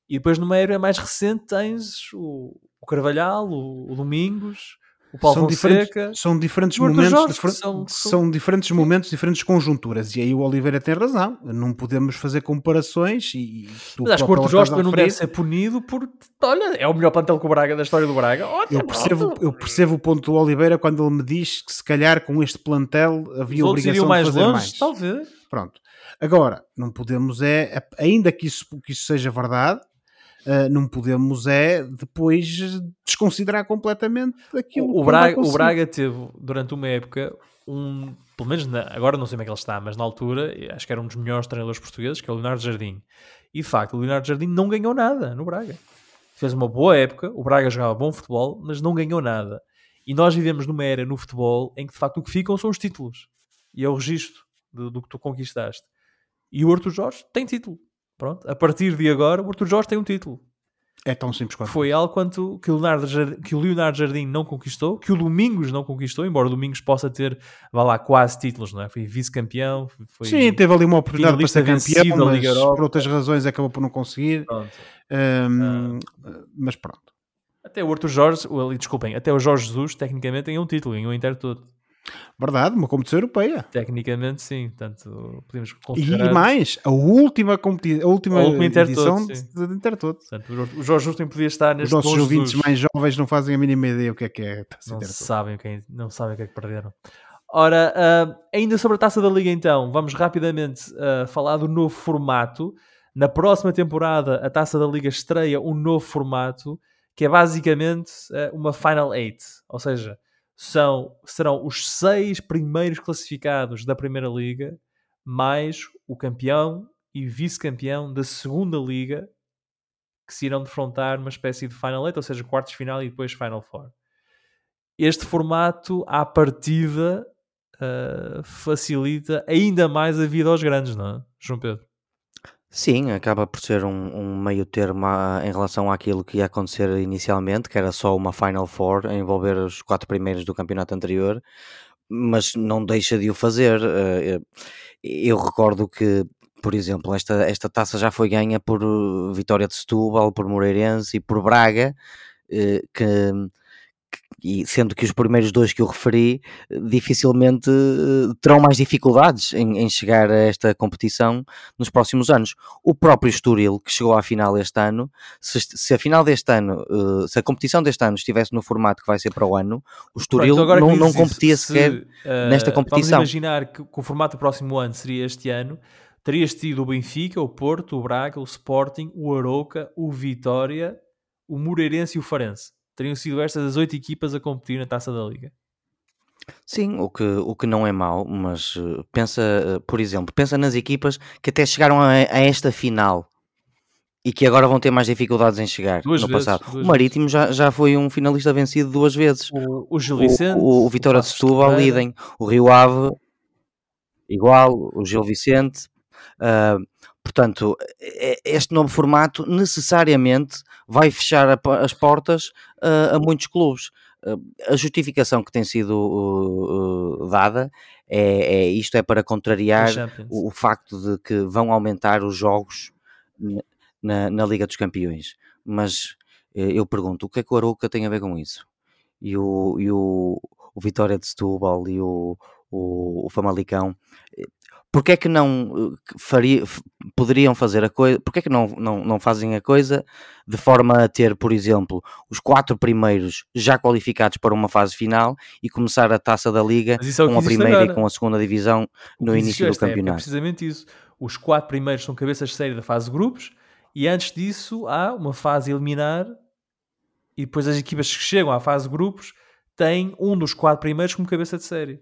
S1: e depois numa era mais recente tens o, o Carvalhal, o, o Domingos, o Paulo
S3: são
S1: Fonseca,
S3: diferentes, são diferentes momentos, Jorge, difer são, são, diferentes momentos, diferentes conjunturas. E aí o Oliveira tem razão. Não podemos fazer comparações. E,
S1: Mas acho que o Porto Jorge não deve ser punido por. Olha, é o melhor plantel que o Braga da história do Braga. Olha,
S3: eu, percebo, eu percebo o ponto do Oliveira quando ele me diz que se calhar com este plantel havia Os obrigação mais de fazer longe, mais.
S1: Talvez.
S3: Pronto. Agora, não podemos é, ainda que isso, que isso seja verdade, Uh, não podemos é depois desconsiderar completamente aquilo
S1: o, o Braga, o Braga teve durante uma época um, pelo menos na, agora não sei como é que ele está, mas na altura acho que era um dos melhores treinadores portugueses, que é o Leonardo Jardim. E de facto, o Leonardo Jardim não ganhou nada no Braga. Fez uma boa época, o Braga jogava bom futebol, mas não ganhou nada. E nós vivemos numa era no futebol em que de facto o que ficam são os títulos. E é o registro do, do que tu conquistaste. E o Arthur Jorge tem título. Pronto, a partir de agora, o Arthur Jorge tem um título.
S3: É tão simples quanto.
S1: Foi algo quanto que o, Leonardo Jardim, que o Leonardo Jardim não conquistou, que o Domingos não conquistou, embora o Domingos possa ter, vá lá, quase títulos, não é? Foi vice-campeão.
S3: Sim, teve ali uma oportunidade para ser campeão, mas por outras razões acabou por não conseguir. Pronto. Um, ah. Mas pronto.
S1: Até o Arthur Jorge, desculpem, até o Jorge Jesus, tecnicamente, tem um título, em um Inter todo.
S3: Verdade, uma competição europeia.
S1: Tecnicamente, sim. Portanto, podemos
S3: considerar... E mais, a última, competi... a última, a última edição todo, de Intertoto.
S1: o Jorge Justo podia estar neste
S3: Os nossos ouvintes Jesus. mais jovens não fazem a mínima ideia o que é que é
S1: não sabem, quem, não sabem o que é que perderam. Ora, uh, ainda sobre a Taça da Liga então, vamos rapidamente uh, falar do novo formato. Na próxima temporada, a Taça da Liga estreia um novo formato, que é basicamente uh, uma Final Eight. Ou seja, são, serão os seis primeiros classificados da Primeira Liga, mais o campeão e vice-campeão da Segunda Liga, que se irão defrontar numa espécie de Final Eight, ou seja, quartos final e depois Final Four. Este formato, à partida, uh, facilita ainda mais a vida aos grandes, não é, João Pedro?
S2: Sim, acaba por ser um, um meio termo em relação àquilo que ia acontecer inicialmente, que era só uma Final Four, a envolver os quatro primeiros do campeonato anterior, mas não deixa de o fazer. Eh, eu recordo que, por exemplo, esta, esta taça já foi ganha por Vitória de Setúbal, por Moreirense e por Braga, eh, que e sendo que os primeiros dois que eu referi dificilmente uh, terão mais dificuldades em, em, chegar a esta competição nos próximos anos. O próprio Estoril, que chegou à final este ano, se, se a final deste ano, uh, se a competição deste ano estivesse no formato que vai ser para o ano, o Estoril Pronto, não, não competia isso, sequer se, nesta competição.
S1: Vamos imaginar que, que o formato do próximo ano seria este ano, terias tido o Benfica, o Porto, o Braga, o Sporting, o Arouca, o Vitória, o Moreirense e o Farense teriam sido estas as oito equipas a competir na Taça da Liga.
S2: Sim, o que, o que não é mau, mas uh, pensa, uh, por exemplo, pensa nas equipas que até chegaram a, a, esta final e que agora vão ter mais dificuldades em chegar duas no vezes, passado. O Marítimo já, já foi um finalista vencido duas vezes.
S1: O, o Gil Vicente,
S2: o, o, o Vitória de Setúbal, idem. O Rio Ave, igual. O Gil Vicente. Uh, Portanto, este novo formato necessariamente vai fechar as portas uh, a muitos clubes. Uh, a justificação que tem sido dada é, é, isto é para contrariar o, o, facto de que vão aumentar os jogos na, na Liga dos Campeões. Mas eu pergunto, o que é que o Arouca tem a ver com isso? E o, e o, o Vitória de Setúbal e o, o, o Famalicão porque é que não eh, faria, poderiam fazer a coisa, porque é que não, não, não fazem a coisa de forma a ter, por exemplo, os quatro primeiros já qualificados para uma fase final e começar a taça da liga é com a primeira agora. e com a segunda divisão no início do campeonato. É
S1: precisamente isso. Os quatro primeiros são cabeças de série da fase de grupos e antes disso há uma fase eliminar e depois as equipas que chegam à fase de grupos têm um dos quatro primeiros como cabeça de série.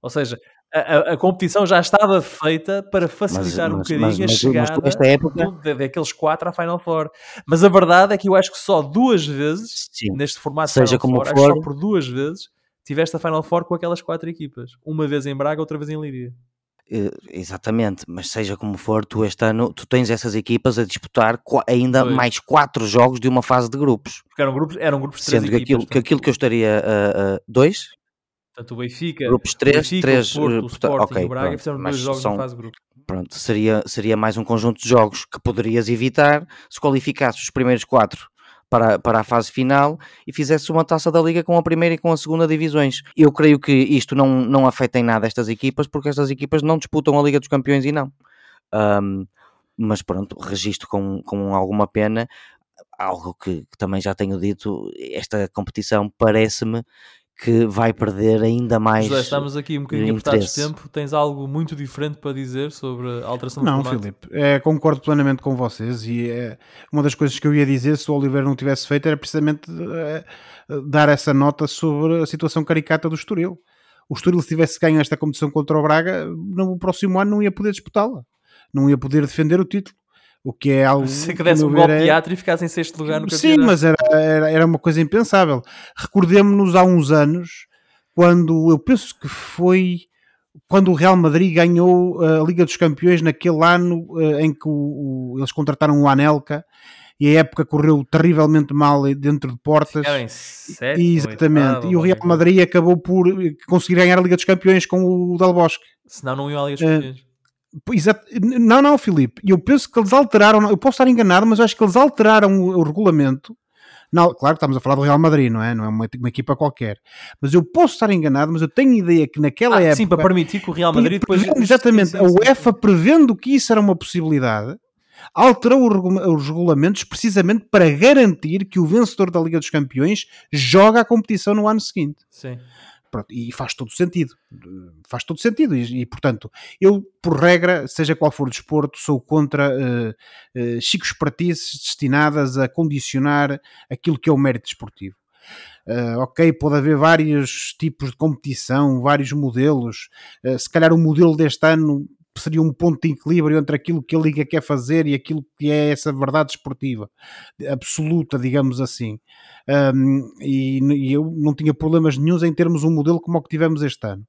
S1: Ou seja, a, a, competição já estava feita para facilitar mas, um bocadinho mas, mas, a chegada
S2: esta época...
S1: do, daqueles quatro à Final Four. Mas a verdade é que eu acho que só duas vezes, Sim. neste formato
S2: Seja
S1: Final
S2: como
S1: Four,
S2: for...
S1: só por duas vezes, tiveste a Final Four com aquelas quatro equipas. Uma vez em Braga, outra vez em Líria.
S2: Uh, exatamente, mas seja como for, tu este ano tu tens essas equipas a disputar ainda mais quatro jogos de uma fase de grupos.
S1: Porque eram grupos, eram grupos de três
S2: Sendo que aquilo, que aquilo que eu estaria uh, uh, dois,
S1: Portanto, o Benfica,
S2: grupos 3,
S1: o Benfica,
S2: 3,
S1: o Porto, o Sporting okay, e o Braga pronto, fizeram dois jogos são, na fase grupo.
S2: Pronto, seria, seria mais um conjunto de jogos que poderias evitar se qualificasses os primeiros quatro para, para a fase final e fizesse uma taça da Liga com a primeira e com a segunda divisões. Eu creio que isto não, não afeta em nada estas equipas, porque estas equipas não disputam a Liga dos Campeões e não. Um, mas pronto, registro com, com alguma pena, algo que, que também já tenho dito, esta competição parece-me que vai perder ainda mais.
S1: José, estamos aqui um bocadinho apertados de tempo. Tens algo muito diferente para dizer sobre a alteração
S3: do
S1: Não,
S3: formato? Filipe, é, concordo plenamente com vocês. E é, uma das coisas que eu ia dizer se o Oliveira não tivesse feito era precisamente é, dar essa nota sobre a situação caricata do Estoril. O Estoril, se tivesse ganho esta competição contra o Braga, no próximo ano não ia poder disputá-la, não ia poder defender o título. O que é algo.
S1: Se que desse um golpe de teatro e ficasse em sexto lugar no
S3: campeonato. Sim, mas era, era, era uma coisa impensável. Recordemos-nos há uns anos, quando eu penso que foi quando o Real Madrid ganhou a Liga dos Campeões naquele ano uh, em que o, o, eles contrataram o Anelka e a época correu terrivelmente mal dentro de portas.
S1: Sétimo,
S3: Exatamente. e o Real Madrid acabou por conseguir ganhar a Liga dos Campeões com o Del Bosque.
S1: Senão não iam à Liga dos Campeões.
S3: Exato. Não, não, Filipe. Eu penso que eles alteraram, eu posso estar enganado, mas eu acho que eles alteraram o, o regulamento. Não, claro que estamos a falar do Real Madrid, não é? Não é uma, uma, equipa qualquer. Mas eu posso estar enganado, mas eu tenho ideia que naquela
S1: ah,
S3: época.
S1: Sim, para permitir que o Real Madrid depois.
S3: Exatamente, a UEFA prevendo que isso era uma possibilidade, alterou os regulamentos precisamente para garantir que o vencedor da Liga dos Campeões joga a competição no ano seguinte.
S1: Sim.
S3: Pronto, e faz todo sentido. Faz todo sentido. E, e, portanto, eu, por regra, seja qual for o desporto, sou contra uh, uh, chicos pratices destinadas a condicionar aquilo que é o mérito desportivo. Uh, ok, pode haver vários tipos de competição, vários modelos. Uh, se calhar o modelo deste ano seria um ponto de equilíbrio entre aquilo que a Liga quer fazer e aquilo que é essa verdade esportiva absoluta, digamos assim. Um, e, e, eu não tinha problemas nenhums em termos um modelo como o que tivemos este ano.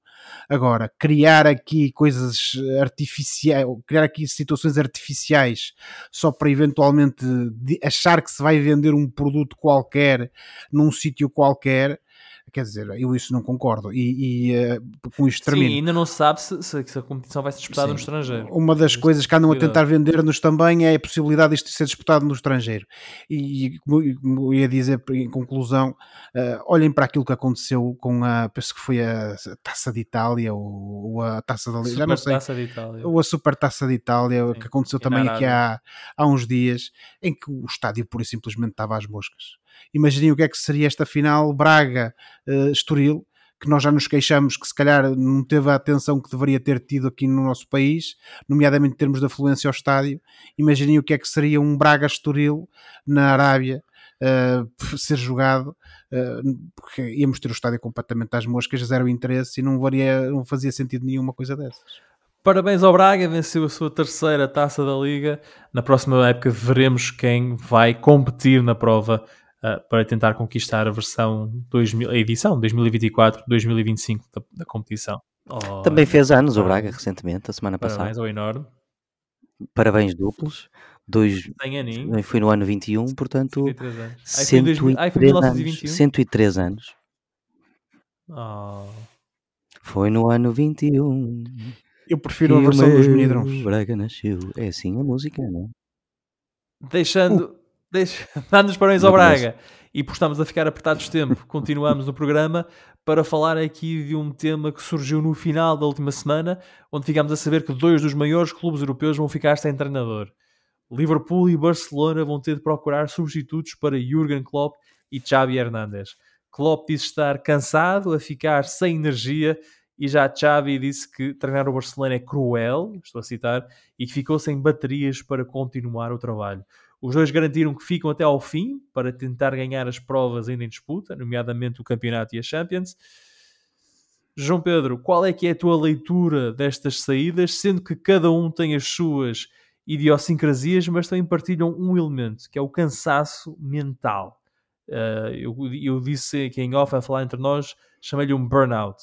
S3: Agora, criar aqui coisas artificiais, criar aqui situações artificiais só para eventualmente achar que se vai vender um produto qualquer num sítio qualquer Quer dizer, eu isso não concordo. E, e uh, com isto termino.
S1: Sim, ainda não se sabe se, se, a competição vai ser disputada Sim. no estrangeiro.
S3: Uma das Mas, coisas que andam a tentar vender-nos também é a possibilidade de isto ser disputado no estrangeiro. E, como ia dizer em conclusão, uh, olhem para aquilo que aconteceu com a, penso que foi a Taça de Itália ou, ou a Taça da Liga, já não sei. Ou a Super Taça de Itália, Sim. que aconteceu também aqui há, há uns dias, em que o estádio pura e simplesmente estava às moscas. Imaginem o que é que seria esta final Braga-Estoril, uh, que nós já nos queixamos que se calhar não teve a atenção que deveria ter tido aqui no nosso país, nomeadamente em termos de afluência ao estádio. Imaginem o que é que seria um Braga-Estoril na Arábia uh, ser jogado, uh, porque íamos ter o estádio completamente às moscas, zero interesse e não, varia, não fazia sentido nenhuma coisa dessas.
S1: Parabéns ao Braga, venceu a sua terceira taça da Liga. Na próxima época veremos quem vai competir na prova uh, para tentar conquistar a versão 2000, a edição 2024-2025 da, da, competição.
S2: Oh, Também fez anos o Braga recentemente, a semana
S1: parabéns
S2: passada.
S1: Parabéns ao enorme.
S2: Parabéns duplos. Dois, foi no ano 21, portanto, 103 anos. Ai, foi 1921? 103 anos.
S1: Oh.
S2: Foi no ano 21.
S3: Eu prefiro a versão dos Minidrons.
S2: Braga nasceu. É assim a música, não
S1: é? Deixando. Deixa, dando os parabéns ao Braga e por estamos a ficar apertados de tempo, continuamos no programa para falar aqui de um tema que surgiu no final da última semana, onde ficámos a saber que dois dos maiores clubes europeus vão ficar sem treinador. Liverpool e Barcelona vão ter de procurar substitutos para Jurgen Klopp e Xavi Hernández. Klopp diz estar cansado, a ficar sem energia e já Xavi disse que treinar o Barcelona é cruel, estou a citar, e que ficou sem baterias para continuar o trabalho. Os dois garantiram que ficam até ao fim para tentar ganhar as provas ainda em disputa, nomeadamente o campeonato e a Champions. João Pedro, qual é que é a tua leitura destas saídas, sendo que cada um tem as suas idiosincrasias, mas também partilham um elemento, que é o cansaço mental. Uh, eu, eu, disse aqui em off, a falar entre nós, chamei-lhe um burnout.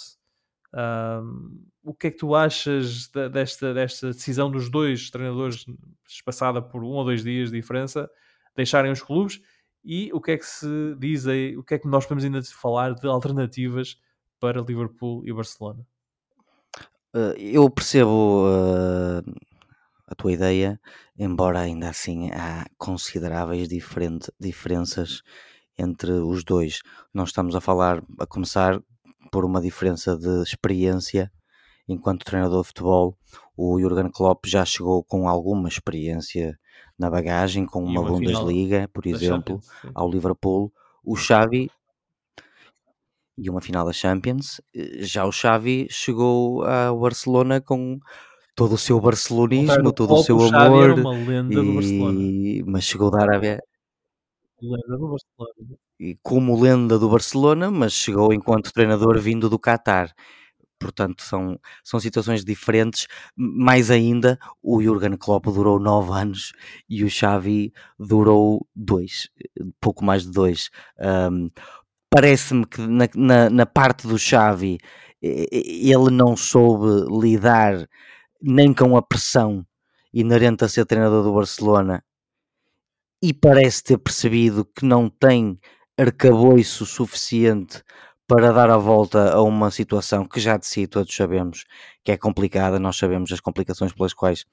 S1: Um, o que é que tu achas de, desta, desta decisão dos dois treinadores, espaçada por um ou dois dias de diferença, deixarem os clubes? E o que é que se diz aí, o que é que nós podemos ainda falar de alternativas para Liverpool e Barcelona?
S2: Uh, eu percebo uh, a tua ideia, embora ainda assim há consideráveis diferenças entre os dois. Nós estamos a falar, a começar por uma diferença de experiência enquanto treinador de futebol. O Jurgen Klopp já chegou com alguma experiência na bagagem, com uma, uma Bundesliga, por exemplo, ao Liverpool. O Xavi e uma final da Champions. Já o Xavi chegou ao Barcelona com todo o seu barcelonismo, todo o seu amor.
S1: Era uma lenda e... do Barcelona.
S2: Mas chegou da Arábia.
S1: Lenda do Barcelona
S2: e como lenda do Barcelona, mas chegou enquanto treinador vindo do Qatar. Portanto, são, são situações diferentes. Mais ainda, o Jurgen Klopp durou nove anos e o Xavi durou dois, pouco mais de dois. Um, Parece-me que na, na, na parte do Xavi ele não soube lidar nem com a pressão inerente a ser treinador do Barcelona e parece ter percebido que não tem arcabouço suficiente para dar a volta a uma situação que já de si todos sabemos que é complicada, nós sabemos as complicações pelas quais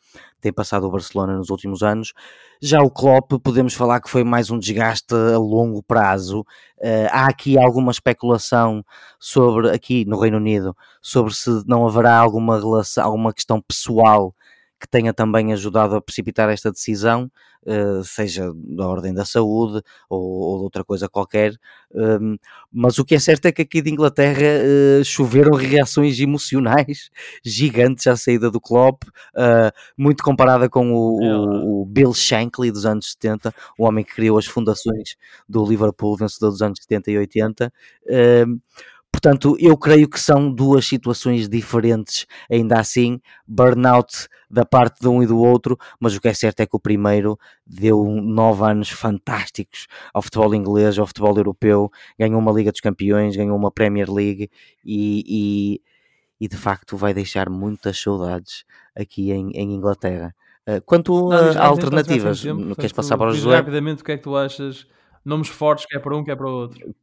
S2: tem passado o Barcelona nos últimos anos. Já o Klopp, podemos falar que foi mais um desgaste a longo prazo. Uh, há aqui alguma especulação sobre, aqui no Reino Unido, sobre se não haverá alguma relação, alguma questão pessoal que tenha também ajudado a precipitar esta decisão. Uh, seja da ordem da saúde ou, ou de outra coisa qualquer, um, mas o que é certo é que aqui de Inglaterra uh, choveram reações emocionais gigantes à saída do Klopp, uh, muito comparada com o, é o, o, Bill Shankly dos anos 70, o homem que criou as fundações do Liverpool, vencedor dos anos 70 e 80. Portanto, eu creio que são duas situações diferentes, ainda assim, burnout da parte de um e do outro, mas o que é certo é que o primeiro deu nove anos fantásticos ao futebol inglês, ao futebol europeu, ganhou uma Liga dos Campeões, ganhou uma Premier League e, e, e de facto vai deixar muitas saudades aqui em, em Inglaterra. Uh, quanto a alternativas, tempo, queres passar para o José?
S1: Rapidamente, o que é que tu achas? Nomes fortes, quer para um, quer para o outro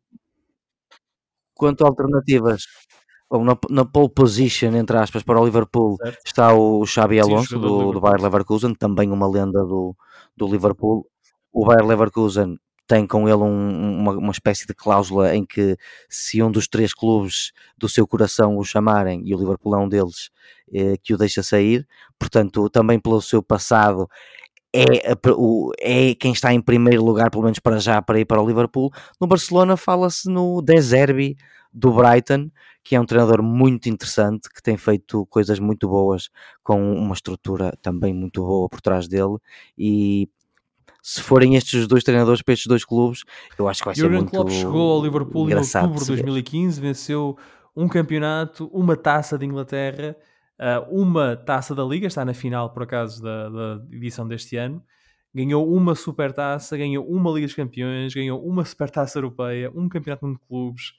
S2: quanto a alternativas, bom, na, na pole position, entre aspas, para o Liverpool
S1: Certo.
S2: está o Xabi
S1: Sim,
S2: Alonso
S1: jogador do
S2: do. Bayer Leverkusen, também uma lenda do, do Liverpool. O Bayer Leverkusen tem com ele um- uma, uma espécie de cláusula em que se um dos três clubes do seu coração o chamarem, e o Liverpool é um deles, eh, que o deixa sair, portanto, também pelo seu passado é, o- é quem está em primeiro lugar, pelo menos para já, para ir para o Liverpool. No Barcelona fala-se no De Zerbi do Brighton, que é um treinador muito interessante, que tem feito coisas muito boas, com uma estrutura também muito boa por trás dele, e se forem estes dois treinadores para estes dois clubes, eu acho que vai ser
S1: Jurgen
S2: muito
S1: Klopp chegou ao Liverpool em outubro de
S2: se ver.
S1: 2015, venceu um campeonato, uma taça de Inglaterra, uma taça da Liga, está na final por acaso da, da edição deste ano, ganhou uma supertaça, ganhou uma Liga dos Campeões, ganhou uma supertaça europeia, um campeonato de clubes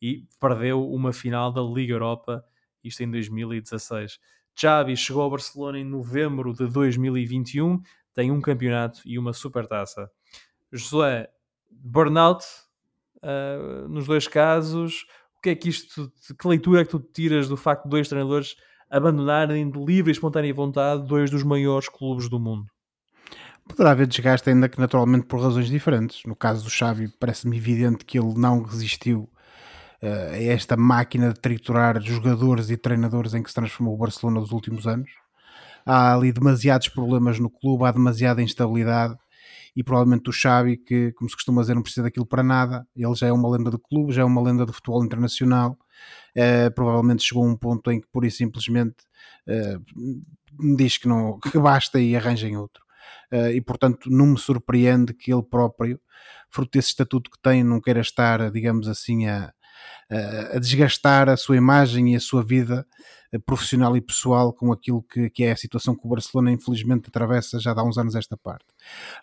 S1: e perdeu uma final da Liga Europa, isto em 2016. Xavi chegou ao Barcelona em novembro de 2021, tem um campeonato e uma supertaça. Josué, burnout ah, nos dois casos, o que é que isto, que leitura é que tu tiras do facto de dois treinadores abandonarem de livre e espontânea vontade dois dos maiores clubes do mundo?
S3: Poderá haver desgaste ainda que naturalmente por razões diferentes. No caso do Xavi parece-me evidente que ele não resistiu eh, a esta máquina de triturar jogadores e treinadores em que se transformou o Barcelona nos últimos anos. Há ali demasiados problemas no clube, há demasiada instabilidade e provavelmente o Xavi, que como se costuma dizer, não precisa daquilo para nada. Ele já é uma lenda do clube, já é uma lenda do futebol internacional. Eh, provavelmente chegou a um ponto em que pura e simplesmente eh, diz que, não, que basta e arranjem outro. Uh, e portanto não me surpreende que ele próprio, fruto desse estatuto que tem, não queira estar, digamos assim, a, a- desgastar a sua imagem e a sua vida uh, profissional e pessoal com aquilo que, que é a situação que o Barcelona infelizmente atravessa já há uns anos esta parte.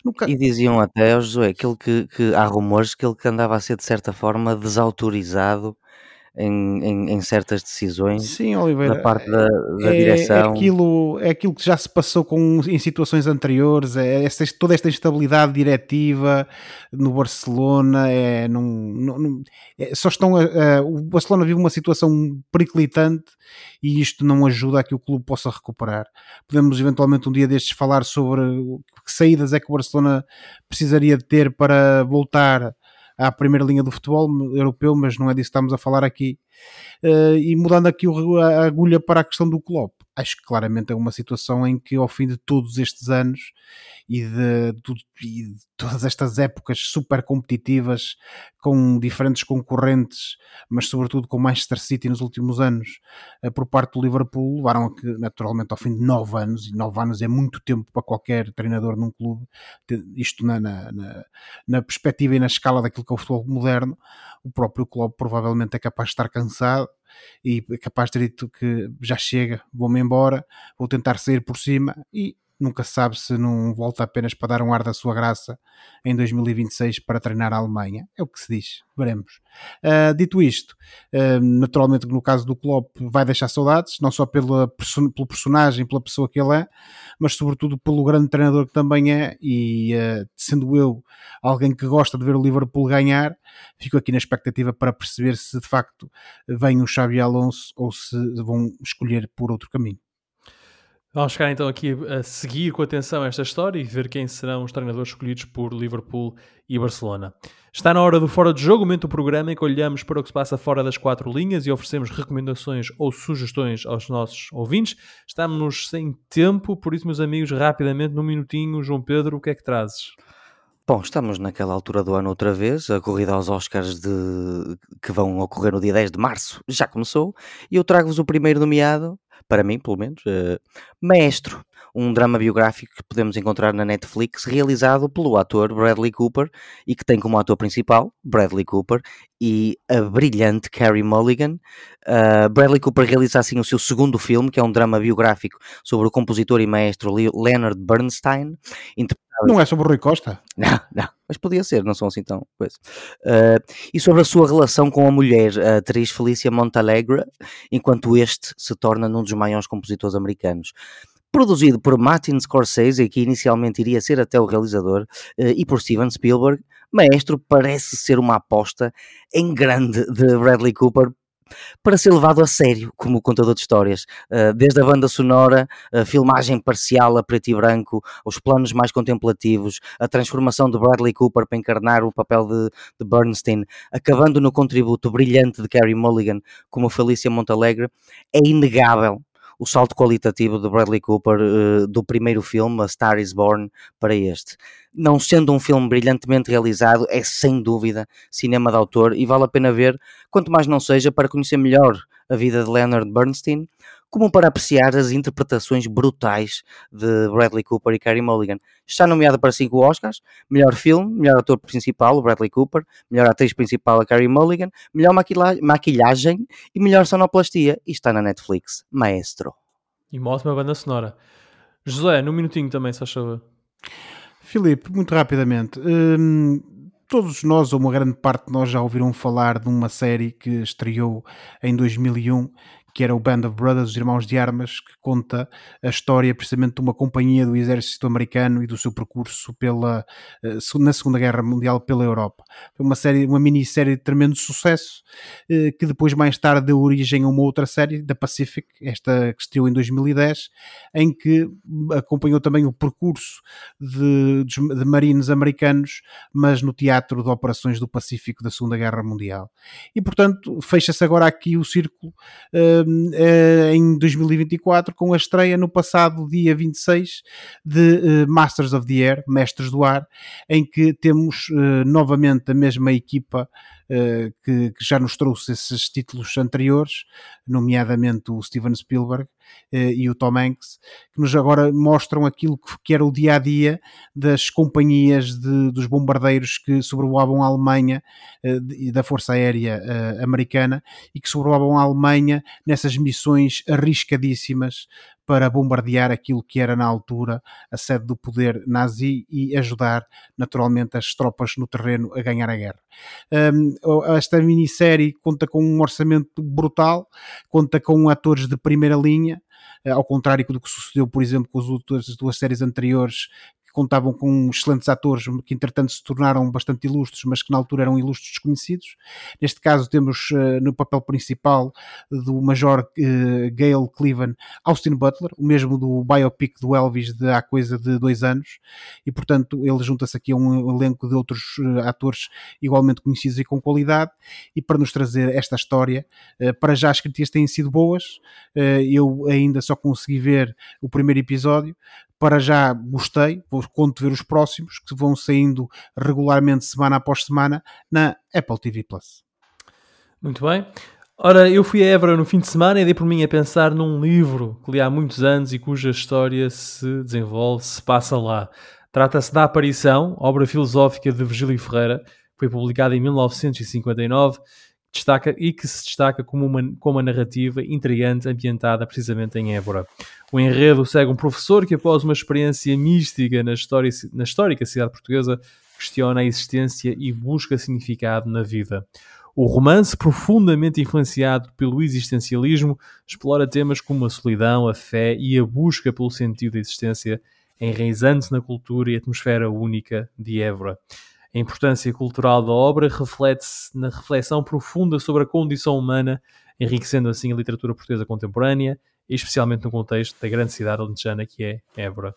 S3: No ca-
S2: E diziam até ao Josué que, que há rumores que ele que andava a ser de certa forma desautorizado em, em, em certas decisões
S3: Sim, Oliveira,
S2: da parte da, da
S3: é,
S2: direção.
S3: aquilo, é aquilo que já se passou com, em situações anteriores, é essa- toda esta instabilidade diretiva no Barcelona, é, não- não- é, só estão a- a- o Barcelona vive uma situação periclitante e isto não ajuda a que o clube possa recuperar. Podemos eventualmente um dia destes falar sobre que saídas é que o Barcelona precisaria de ter para voltar à primeira linha do futebol europeu, mas não é disso que estamos a falar aqui. Uh, e mudando aqui a agulha para a questão do Klopp, acho que claramente é uma situação em que ao fim de todos estes anos e de, tudo- e de todas estas épocas super competitivas com diferentes concorrentes, mas sobretudo com Manchester City nos últimos anos, uh, por parte do Liverpool, levaram a que naturalmente ao fim de nove anos, e nove anos é muito tempo para qualquer treinador num clube, isto na, na, na, na perspectiva e na escala daquilo que é o futebol moderno, o próprio Klopp provavelmente é capaz de estar cansado e é capaz de ter dito que já chega, vou-me embora, vou tentar sair por cima e nunca se sabe se não volta apenas para dar um ar da sua graça em 2026 para treinar a Alemanha. É o que se diz, veremos. Ah, dito isto, ah, naturalmente no caso do Klopp vai deixar saudades, não só pela, perso- pelo personagem, pela pessoa que ele é, mas sobretudo pelo grande treinador que também é e ah, sendo eu alguém que gosta de ver o Liverpool ganhar, fico aqui na expectativa para perceber se de facto vem o Xabi Alonso ou se vão escolher por outro caminho.
S1: Vamos ficar então aqui a seguir com atenção esta história e ver quem serão os treinadores escolhidos por Liverpool e Barcelona. Está na hora do Fora de Jogo, momento do programa em que olhamos para o que se passa fora das quatro linhas e oferecemos recomendações ou sugestões aos nossos ouvintes. Estamos sem tempo, por isso, meus amigos, rapidamente, num minutinho, João Pedro, o que é que trazes?
S2: Bom, estamos naquela altura do ano outra vez, a corrida aos Oscars de... que vão ocorrer no dia 10 de março já começou, e eu trago-vos o primeiro nomeado, para mim pelo menos, eh, Maestro, um drama biográfico que podemos encontrar na Netflix, realizado pelo ator Bradley Cooper, e que tem como ator principal Bradley Cooper e a brilhante Carey Mulligan. Uh, Bradley Cooper realiza assim o seu segundo filme, que é um drama biográfico sobre o compositor e maestro Le- Leonard Bernstein,
S3: Não é sobre o Rui Costa?
S2: não, não, mas podia ser, não são assim tão coisa. Uh, e sobre a sua relação com a mulher, a atriz Felicia Montalegre, enquanto este se torna um dos maiores compositores americanos. Produzido por Martin Scorsese, que inicialmente iria ser até o realizador, uh, e por Steven Spielberg, Maestro parece ser uma aposta em grande de Bradley Cooper para ser levado a sério como contador de histórias. Uh, desde a banda sonora, a filmagem parcial a preto e branco, os planos mais contemplativos, a transformação de Bradley Cooper para encarnar o papel de, de Bernstein, acabando no contributo brilhante de Carey Mulligan como Felícia Montalegre, é inegável o salto qualitativo de Bradley Cooper uh, do primeiro filme, A Star is Born, para este. Não sendo um filme brilhantemente realizado, é sem dúvida cinema de autor e vale a pena ver, quanto mais não seja para conhecer melhor a vida de Leonard Bernstein, como para apreciar as interpretações brutais de Bradley Cooper e Carey Mulligan. Está nomeado para cinco Oscars: melhor filme, melhor ator principal, o Bradley Cooper, melhor atriz principal, a Carey Mulligan, melhor maquilhagem e melhor sonoplastia. E está na Netflix, Maestro.
S1: E uma ótima banda sonora. José, num minutinho também, se achou.
S3: Filipe, muito rapidamente. Hum, todos nós, ou uma grande parte de nós, já ouviram falar de uma série que estreou em 2001 que era o Band of Brothers, os Irmãos de Armas, que conta a história precisamente de uma companhia do exército americano e do seu percurso pela, eh, na Segunda Guerra Mundial pela Europa. Foi uma série, uma minissérie de tremendo sucesso, eh, que depois mais tarde deu origem a uma outra série, da Pacific, esta que estreou em 2010, em que acompanhou também o percurso de, de marines americanos, mas no teatro de operações do Pacífico da Segunda Guerra Mundial. E portanto, fecha-se agora aqui o círculo eh, em 2024 com a estreia no passado dia 26 de uh, Masters of the Air, Mestres do Ar, em que temos uh, novamente a mesma equipa que, que, já nos trouxe esses títulos anteriores, nomeadamente o Steven Spielberg, eh, e o Tom Hanks, que nos agora mostram aquilo que, que era o dia a dia das companhias de, dos bombardeiros que sobrevoavam a Alemanha eh, da Força Aérea eh, Americana e que sobrevoavam a Alemanha nessas missões arriscadíssimas para bombardear aquilo que era na altura a sede do poder nazi e ajudar naturalmente as tropas no terreno a ganhar a guerra. Um, esta minissérie conta com um orçamento brutal, conta com atores de primeira linha, eh, ao contrário do que sucedeu, por exemplo, com as outras duas séries anteriores contavam com excelentes atores que entretanto se tornaram bastante ilustres, mas que na altura eram ilustres desconhecidos. Neste caso temos uh, no papel principal do Major uh, Gail Cleveland Austin Butler, o mesmo do biopic do Elvis de há coisa de dois anos, e portanto ele junta-se aqui a um elenco de outros uh, atores igualmente conhecidos e com qualidade, e para nos trazer esta história, para já as críticas têm sido boas, eu ainda só consegui ver o primeiro episódio, para já gostei, vou conto ver os próximos que vão saindo regularmente semana após semana na Apple TV Plus.
S1: Muito bem. Ora, eu fui a Évora no fim de semana e dei por mim a pensar num livro que li há muitos anos e cuja história se desenvolve, se passa lá. Trata-se da Aparição, obra filosófica de Virgílio Ferreira, que foi publicada em 1959 destaca, e que se destaca como uma, como uma narrativa intrigante ambientada precisamente em Évora. O enredo segue um professor que, após uma experiência mística na, história, na histórica cidade portuguesa, questiona a existência e busca significado na vida. O romance, profundamente influenciado pelo existencialismo, explora temas como a solidão, a fé e a busca pelo sentido da existência, enraizando-se na cultura e atmosfera única de Évora. A importância cultural da obra reflete-se na reflexão profunda sobre a condição humana, enriquecendo assim a literatura portuguesa contemporânea, especialmente no contexto da grande cidade alentejana que é Évora.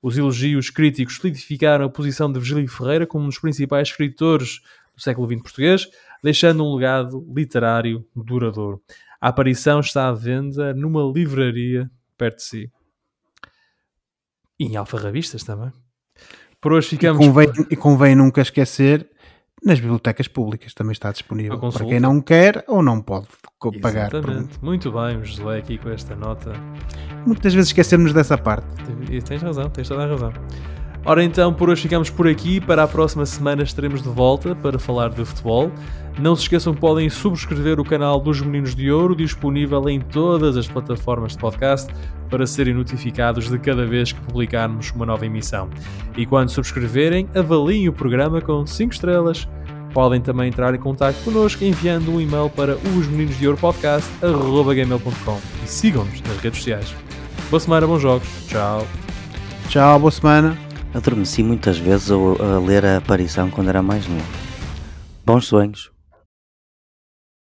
S1: Os elogios críticos solidificaram a posição de Virgílio Ferreira como um dos principais escritores do século XX português, deixando um legado literário duradouro. A aparição está à venda numa livraria perto de si. E em alfarrabistas também. Por hoje ficamos.
S3: E convém, e convém nunca esquecer nas bibliotecas públicas também está disponível para quem não quer ou não pode pagar.
S1: Exatamente. Muito bem, José aqui com esta nota.
S3: Muitas vezes esquecemos dessa parte.
S1: Tens razão, tens toda a razão. Ora então, por hoje ficamos por aqui. Para a próxima semana estaremos de volta para falar de futebol. Não se esqueçam que podem subscrever o canal dos Meninos de Ouro, disponível em todas as plataformas de podcast, para serem notificados de cada vez que publicarmos uma nova emissão. E quando subscreverem, avaliem o programa com 5 estrelas. Podem também entrar em contato connosco enviando um e-mail para os meninos de ouro e sigam-nos nas redes sociais. Boa semana, bons jogos. Tchau.
S3: Tchau, boa semana.
S2: Adormeci muitas vezes a, ler a aparição quando era mais novo. Bons sonhos.